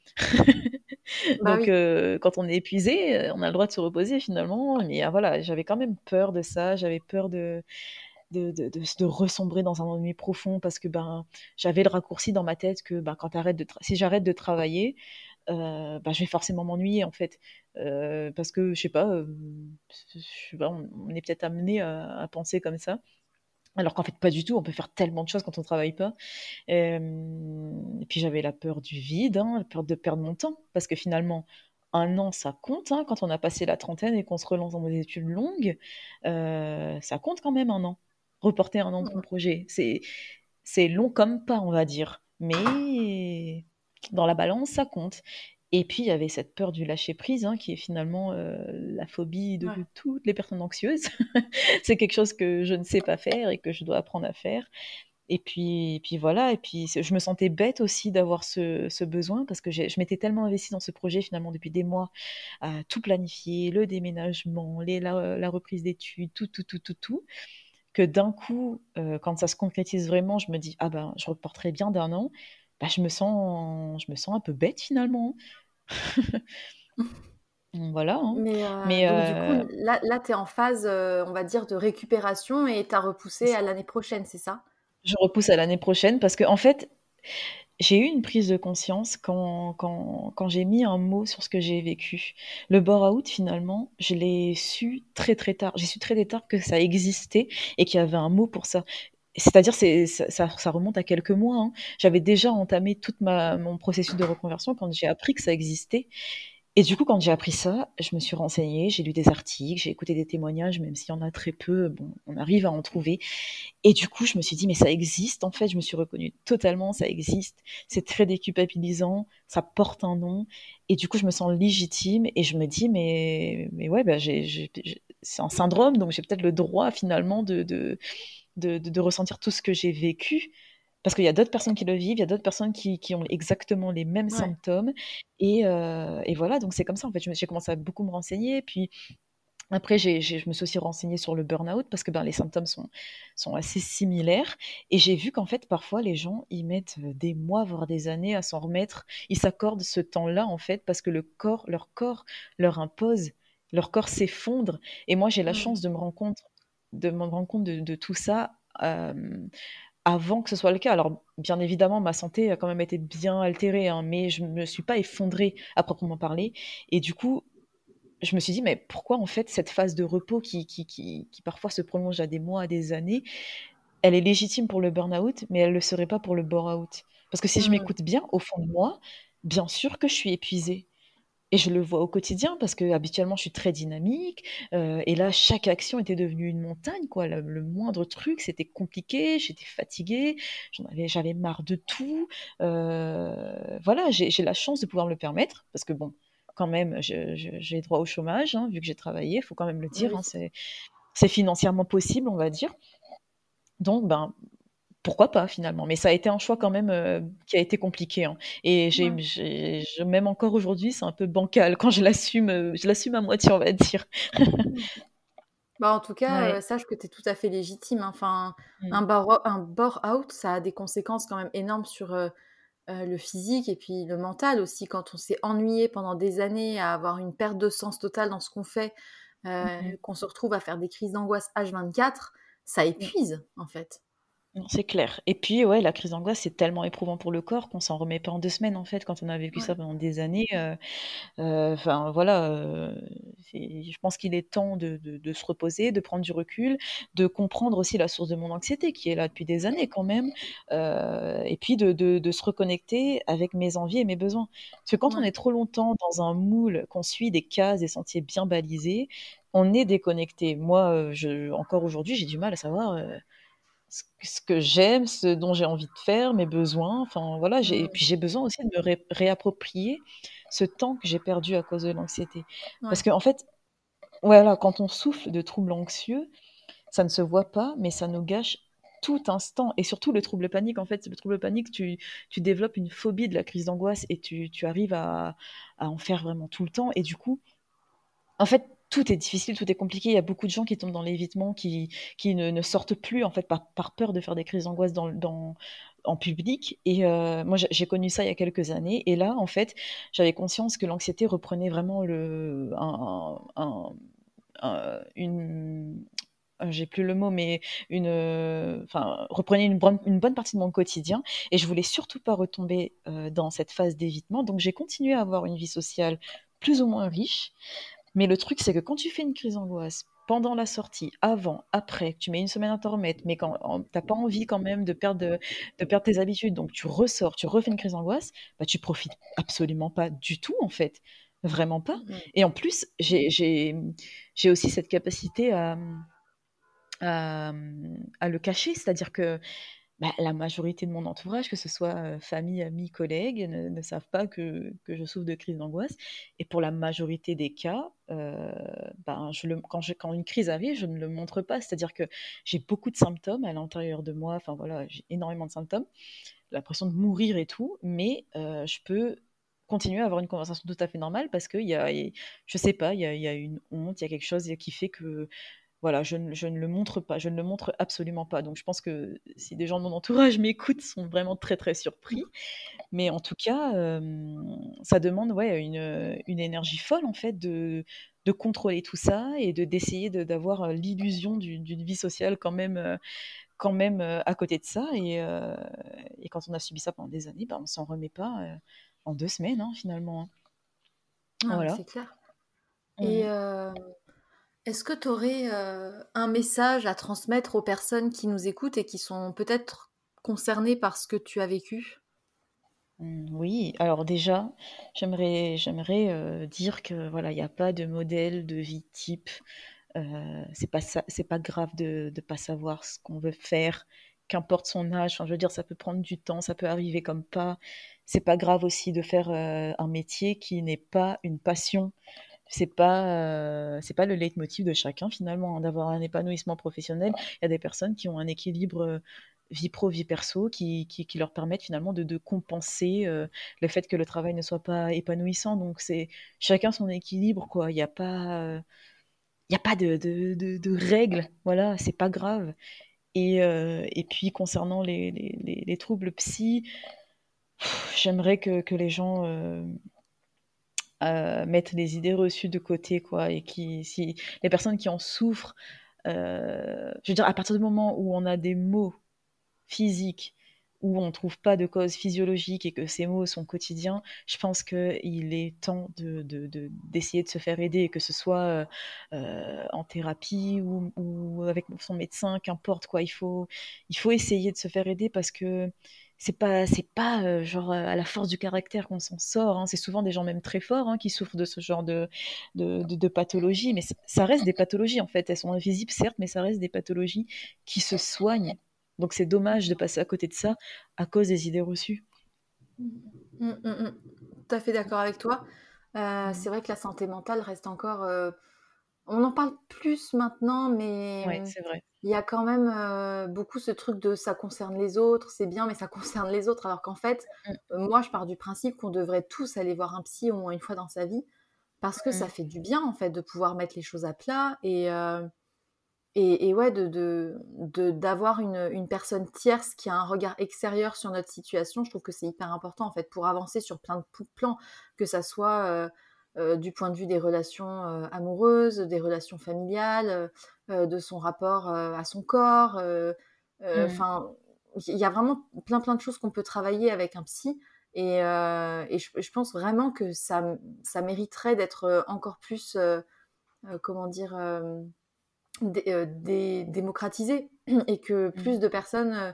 Bah Donc, euh, quand on est épuisé, euh, on a le droit de se reposer finalement. Mais euh, voilà, j'avais quand même peur de ça. J'avais peur de de, de, de, ressombrer dans un ennui profond parce que ben, j'avais le raccourci dans ma tête que ben, quand de si j'arrête de travailler, ben, je vais forcément m'ennuyer en fait. parce que je sais pas, on, est peut-être amené à, penser comme ça. Alors qu'en fait, pas du tout. On peut faire tellement de choses quand on travaille pas. et puis j'avais la peur du vide, hein, la peur de perdre mon temps, parce que finalement, un an, ça compte. Hein, quand on a passé la trentaine et qu'on se relance dans des études longues, euh, ça compte quand même un an. Reporter un an de ton projet, c'est c'est long comme pas, on va dire. Mais dans la balance, ça compte. Et puis, il y avait cette peur du lâcher-prise, hein, qui est finalement euh, la phobie de toutes les personnes anxieuses. c'est quelque chose que je ne sais pas faire et que je dois apprendre à faire. Et puis, puis voilà, et puis je me sentais bête aussi d'avoir ce, besoin parce que je m'étais tellement investie dans ce projet finalement depuis des mois, à tout planifier, le déménagement, les, la, reprise d'études, tout, tout, tout, tout, tout, que d'un coup, euh, quand ça se concrétise vraiment, je me dis, ah ben, je reporterai bien d'un an. Bah, je, me sens, je me sens un peu bête finalement. Voilà. Hein. Mais, mais du coup, là, là tu es en phase, on va dire, de récupération et tu as repoussé à l'année prochaine, c'est ça? Je repousse à l'année prochaine parce que, en fait, j'ai eu une prise de conscience quand, quand, quand j'ai mis un mot sur ce que j'ai vécu. Le bore-out, finalement, je l'ai su très très tard. J'ai su très tard que ça existait et qu'il y avait un mot pour ça. C'est-à-dire, c'est, ça, ça, remonte à quelques mois. Hein. J'avais déjà entamé tout mon processus de reconversion quand j'ai appris que ça existait. Et du coup, quand j'ai appris ça, je me suis renseignée, j'ai lu des articles, j'ai écouté des témoignages, même s'il y en a très peu, bon, on arrive à en trouver. Et du coup, je me suis dit, mais ça existe, en fait, je me suis reconnue totalement, ça existe. C'est très déculpabilisant, ça porte un nom. Et du coup, je me sens légitime et je me dis, mais, mais ouais, bah, c'est un syndrome, donc j'ai peut-être le droit finalement de, de, de ressentir tout ce que j'ai vécu. Parce qu'il y a d'autres personnes qui le vivent, il y a d'autres personnes qui, qui, ont exactement les mêmes symptômes. Et, euh, et, voilà, donc c'est comme ça. En fait, j'ai commencé à beaucoup me renseigner. Puis après, j'ai, je me suis aussi renseignée sur le burn-out parce que ben, les symptômes sont, sont assez similaires. Et j'ai vu qu'en fait, parfois, les gens, ils mettent des mois, voire des années à s'en remettre. Ils s'accordent ce temps-là, en fait, parce que le corps, leur corps leur impose, leur corps s'effondre. Et moi, j'ai la chance de me rendre compte de me rendre compte de, de tout ça euh, avant que ce soit le cas. Alors, bien évidemment, ma santé a quand même été bien altérée, hein, mais je ne me suis pas effondrée à proprement parler. Et du coup, je me suis dit, mais pourquoi en fait cette phase de repos qui, qui, qui, qui parfois se prolonge à des mois, à des années, elle est légitime pour le burn-out, mais elle ne le serait pas pour le bore-out? Parce que si je mmh. m'écoute bien, au fond de moi, bien sûr que je suis épuisée. Et je le vois au quotidien parce que habituellement je suis très dynamique. Euh, et là, chaque action était devenue une montagne, quoi. Le, moindre truc, c'était compliqué. J'étais fatiguée. J'en avais, j'avais marre de tout. Euh, voilà, j'ai la chance de pouvoir me le permettre parce que bon, quand même, j'ai droit au chômage hein, vu que j'ai travaillé. Il faut quand même le dire. Hein, c'est financièrement possible, on va dire. Donc, ben, pourquoi pas finalement Mais ça a été un choix quand même euh, qui a été compliqué. Hein. Et j'ai, même encore aujourd'hui, c'est un peu bancal quand je l'assume, euh, je l'assume à moitié, on va dire. bah, en tout cas, euh, sache que tu es tout à fait légitime. Hein. Enfin, un, bar, un out, ça a des conséquences quand même énormes sur le physique et puis le mental aussi. Quand on s'est ennuyé pendant des années à avoir une perte de sens totale dans ce qu'on fait, qu'on se retrouve à faire des crises d'angoisse H24, ça épuise en fait c'est clair. Et puis, ouais, la crise d'angoisse, c'est tellement éprouvant pour le corps qu'on s'en remet pas en deux semaines, en fait, quand on a vécu ça pendant des années. Euh, euh, enfin, voilà, euh, je pense qu'il est temps de, se reposer, de prendre du recul, de comprendre aussi la source de mon anxiété, qui est là depuis des années quand même, et puis de, se reconnecter avec mes envies et mes besoins. Parce que quand on est trop longtemps dans un moule, qu'on suit des cases, des sentiers bien balisés, on est déconnecté. Moi, je, encore aujourd'hui, j'ai du mal à savoir ce que j'aime, ce dont j'ai envie de faire, mes besoins. Enfin voilà, j'ai, et puis j'ai besoin aussi de me réapproprier ce temps que j'ai perdu à cause de l'anxiété. Parce qu'en en fait, voilà, quand on souffle de troubles anxieux, ça ne se voit pas, mais ça nous gâche tout instant. Et surtout le trouble panique, en fait, le trouble panique, tu, tu développes une phobie de la crise d'angoisse et tu, tu arrives à, à en faire vraiment tout le temps. Et du coup, en fait, tout est difficile, tout est compliqué. Il y a beaucoup de gens qui tombent dans l'évitement, qui, qui ne, sortent plus en fait par, peur de faire des crises d'angoisse dans, en public. Et euh, moi, j'ai connu ça il y a quelques années. Et là, en fait, j'avais conscience que l'anxiété reprenait vraiment le, un, un, une, j'ai plus le mot, mais une, enfin, une bonne, une bonne partie de mon quotidien. Et je voulais surtout pas retomber euh, dans cette phase d'évitement. Donc, j'ai continué à avoir une vie sociale plus ou moins riche, mais le truc, c'est que quand tu fais une crise d'angoisse pendant la sortie, avant, après, tu mets une semaine à t'en remettre, mais quand t'as pas envie quand même de perdre, de, perdre tes habitudes, donc tu ressors, tu refais une crise d'angoisse, bah tu profites absolument pas du tout en fait, vraiment pas. Mmh. Et en plus, j'ai aussi cette capacité à, à, à le cacher, c'est-à-dire que bah, la majorité de mon entourage, que ce soit famille, amis, collègues, ne, savent pas que, que, je souffre de crise d'angoisse. Et pour la majorité des cas, ben, quand, une crise arrive, je ne le montre pas. C'est-à-dire que j'ai beaucoup de symptômes à l'intérieur de moi. Enfin voilà, j'ai énormément de symptômes, l'impression de mourir et tout, mais je peux continuer à avoir une conversation tout à fait normale parce qu'il y a, je sais pas, il y a, une honte, il y a quelque chose qui fait que voilà, je, ne- je ne le montre pas, je ne le montre absolument pas. Donc je pense que si des gens de mon entourage m'écoutent, sont vraiment très très surpris. Mais en tout cas, euh, ça demande ouais, une, une énergie folle en fait de, de contrôler tout ça et de d'essayer de- d'avoir l'illusion du- d'une vie sociale quand même, quand même à côté de ça. Et, euh, et quand on a subi ça pendant des années, bah, on s'en remet pas euh, en deux semaines hein, finalement. hein. Ah, Voilà. c'est clair. Et est-ce que tu aurais euh, un message à transmettre aux personnes qui nous écoutent et qui sont peut-être concernées par ce que tu as vécu? Mm, Oui, alors déjà, j'aimerais j'aimerais euh, dire que voilà, il n'y a pas de modèle de vie type. Euh, c'est pas c'est pas grave de ne pas savoir ce qu'on veut faire, qu'importe son âge. Enfin, je veux dire, ça peut prendre du temps, ça peut arriver comme pas. C'est pas grave aussi de faire euh, un métier qui n'est pas une passion. C'est pas euh, c'est pas le leitmotiv de chacun finalement hein, d'avoir un épanouissement professionnel. Il y a des personnes qui ont un équilibre euh, vie pro, vie perso qui, qui, qui leur permettent finalement de, de compenser euh, le fait que le travail ne soit pas épanouissant. Donc c'est chacun son équilibre quoi. Il n'y a pas il a pas de, de, de, de règles, voilà, c'est pas grave. Et, et puis concernant les, les, les, les troubles psy, j'aimerais que, que les gens mettent les idées reçues de côté, quoi, et qui, si les personnes qui en souffrent, euh, je veux dire, à partir du moment où on a des mots physiques, où on ne trouve pas de cause physiologique et que ces mots sont quotidiens, je pense qu'il est temps de, de- de- d'essayer de se faire aider, que ce soit euh, en thérapie ou, ou avec son médecin, qu'importe quoi. Il faut, il faut essayer de se faire aider parce que c'est pas, c'est pas euh, genre euh, à la force du caractère qu'on s'en sort. hein. C'est souvent des gens même très forts hein, qui souffrent de ce genre de, de, pathologies, mais ça reste des pathologies en fait. Elles sont invisibles certes, mais ça reste des pathologies qui se soignent. Donc c'est dommage de passer à côté de ça à cause des idées reçues. Mm, mm, mm. Tout à fait d'accord avec toi. Euh, c'est vrai que la santé mentale reste encore... on en parle plus maintenant, mais Ouais, c'est vrai. il y a quand même euh, beaucoup ce truc de ça concerne les autres, c'est bien, mais ça concerne les autres. Alors qu'en fait, Mm, euh, moi, je pars du principe qu'on devrait tous aller voir un psy au moins une fois dans sa vie, parce que ça mm, fait du bien, en fait, de pouvoir mettre les choses à plat et... euh, Et, et ouais, de, d'avoir une, une personne tierce qui a un regard extérieur sur notre situation, je trouve que c'est hyper important en fait pour avancer sur plein de plans, que ça soit euh, euh, du point de vue des relations euh, amoureuses, des relations familiales, euh, de son rapport à son corps. euh, euh, mm. Enfin, il y a vraiment plein plein de choses qu'on peut travailler avec un psy. Et, et je, je pense vraiment que ça, ça mériterait d'être encore plus, comment dire, dé- dé- démocratisé et que Mm. plus de personnes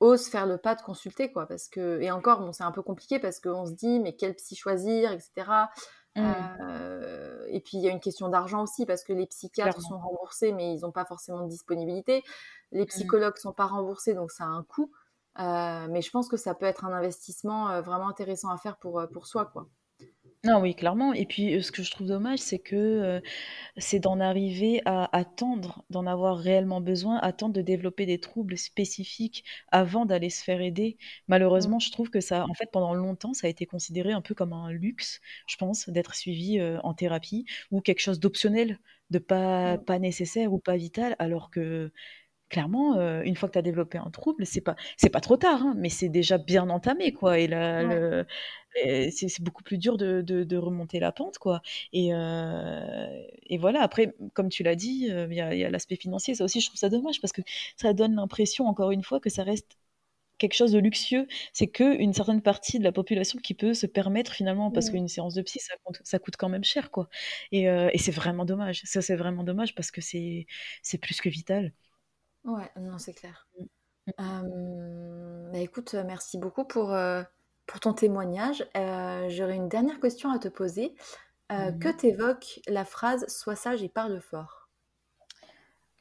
osent faire le pas de consulter quoi parce que et encore bon c'est un peu compliqué parce qu'on se dit mais quel psy choisir etc Mm. Euh, et puis il y a une question d'argent aussi parce que les psychiatres Clairement. sont remboursés mais ils n'ont pas forcément de disponibilité les Mm. psychologues sont pas remboursés donc ça a un coût Euh, mais je pense que ça peut être un investissement euh, vraiment intéressant à faire pour, pour soi quoi Non, oui, clairement. Et puis, euh, ce que je trouve dommage, c'est que euh, c'est d'en arriver à attendre, d'en avoir réellement besoin, attendre de développer des troubles spécifiques avant d'aller se faire aider. Malheureusement, je trouve que ça, en fait, pendant longtemps, ça a été considéré un peu comme un luxe, je pense, d'être suivi euh, en thérapie ou quelque chose d'optionnel, de pas, Mm. pas nécessaire ou pas vital, alors que clairement, euh, une fois que tu as développé un trouble, c'est pas, c'est pas trop tard, hein, mais c'est déjà bien entamé, quoi. Et Ouais. et c'est beaucoup plus dur de, de- de remonter la pente, quoi. Et, euh, et voilà, après, comme tu l'as dit, euh, il y a, l'aspect financier. Ça aussi, je trouve ça dommage parce que ça donne l'impression, encore une fois, que ça reste quelque chose de luxueux. C'est que une certaine partie de la population qui peut se permettre finalement, parce Mm. qu'une séance de psy, ça coûte, ça coûte quand même cher, quoi. Et, euh, et c'est vraiment dommage. Ça, c'est vraiment dommage parce que c'est c'est plus que vital. Ouais, non, c'est clair. Mm. Euh, bah écoute, merci beaucoup pour, euh, pour ton témoignage. Euh, j'aurais une dernière question à te poser. Euh, que Mhm. t'évoque la phrase Sois sage et parle fort?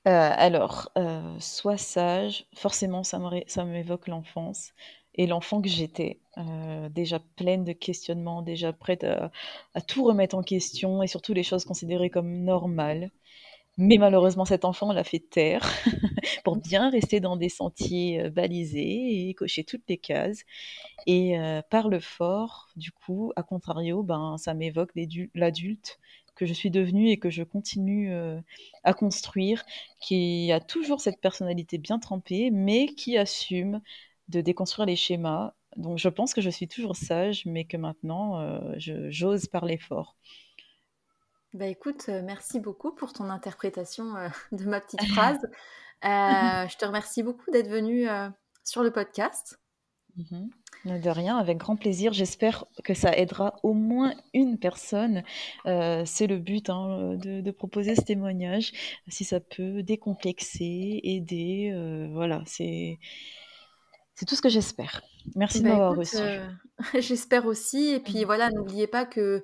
Alors, sois sage, forcément, ça m'évoque l'enfance et l'enfant que j'étais, euh, déjà pleine de questionnements, déjà prête à, à tout remettre en question et surtout les choses considérées comme normales. Mais malheureusement, cet enfant l'a fait taire pour bien rester dans des sentiers euh, balisés et cocher toutes les cases. Et euh, parle fort, du coup, à contrario, ben, ça m'évoque l'adulte que je suis devenue et que je continue à construire, qui a toujours cette personnalité bien trempée, mais qui assume de déconstruire les schémas. Donc je pense que je suis toujours sage, mais que maintenant, j'ose parler fort. Bah écoute, merci beaucoup pour ton interprétation de ma petite phrase. je te remercie beaucoup d'être venue sur le podcast. Mmh de rien, avec grand plaisir. J'espère que ça aidera au moins une personne. Euh, c'est le but hein, de, proposer ce témoignage. Si ça peut décomplexer, aider, euh, voilà, c'est c'est tout ce que j'espère. Merci de bah, m'avoir reçu. Euh, j'espère aussi. Et puis mmh. voilà, n'oubliez pas que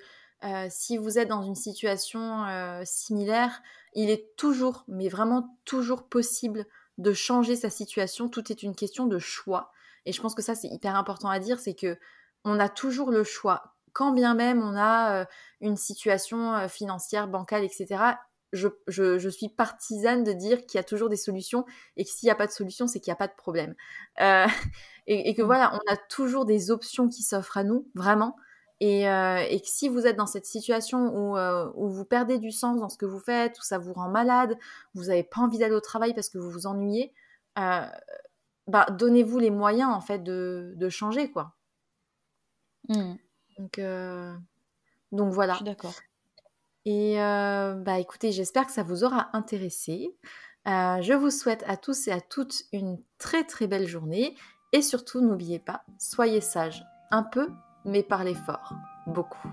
si vous êtes dans une situation similaire, il est toujours, mais vraiment toujours possible de changer sa situation. Tout est une question de choix. Et je pense que ça, c'est hyper important à dire, c'est que on a toujours le choix. Quand bien même on a euh, une situation euh, financière, bancale, etc., je, je, suis partisane de dire qu'il y a toujours des solutions et que s'il n'y a pas de solution, c'est qu'il n'y a pas de problème. Euh, et, que mmh. voilà, on a toujours des options qui s'offrent à nous, vraiment. Et, et, que si vous êtes dans cette situation où, où, vous perdez du sens dans ce que vous faites, où ça vous rend malade, vous n'avez pas envie d'aller au travail parce que vous vous ennuyez, bah, donnez-vous les moyens en fait de, de changer quoi. Mmh. Donc, euh, donc voilà. Je suis d'accord. Et euh, bah écoutez, j'espère que ça vous aura intéressé. Euh, je vous souhaite à tous et à toutes une très très belle journée et surtout n'oubliez pas, soyez sages un peu, mais parlez fort, beaucoup.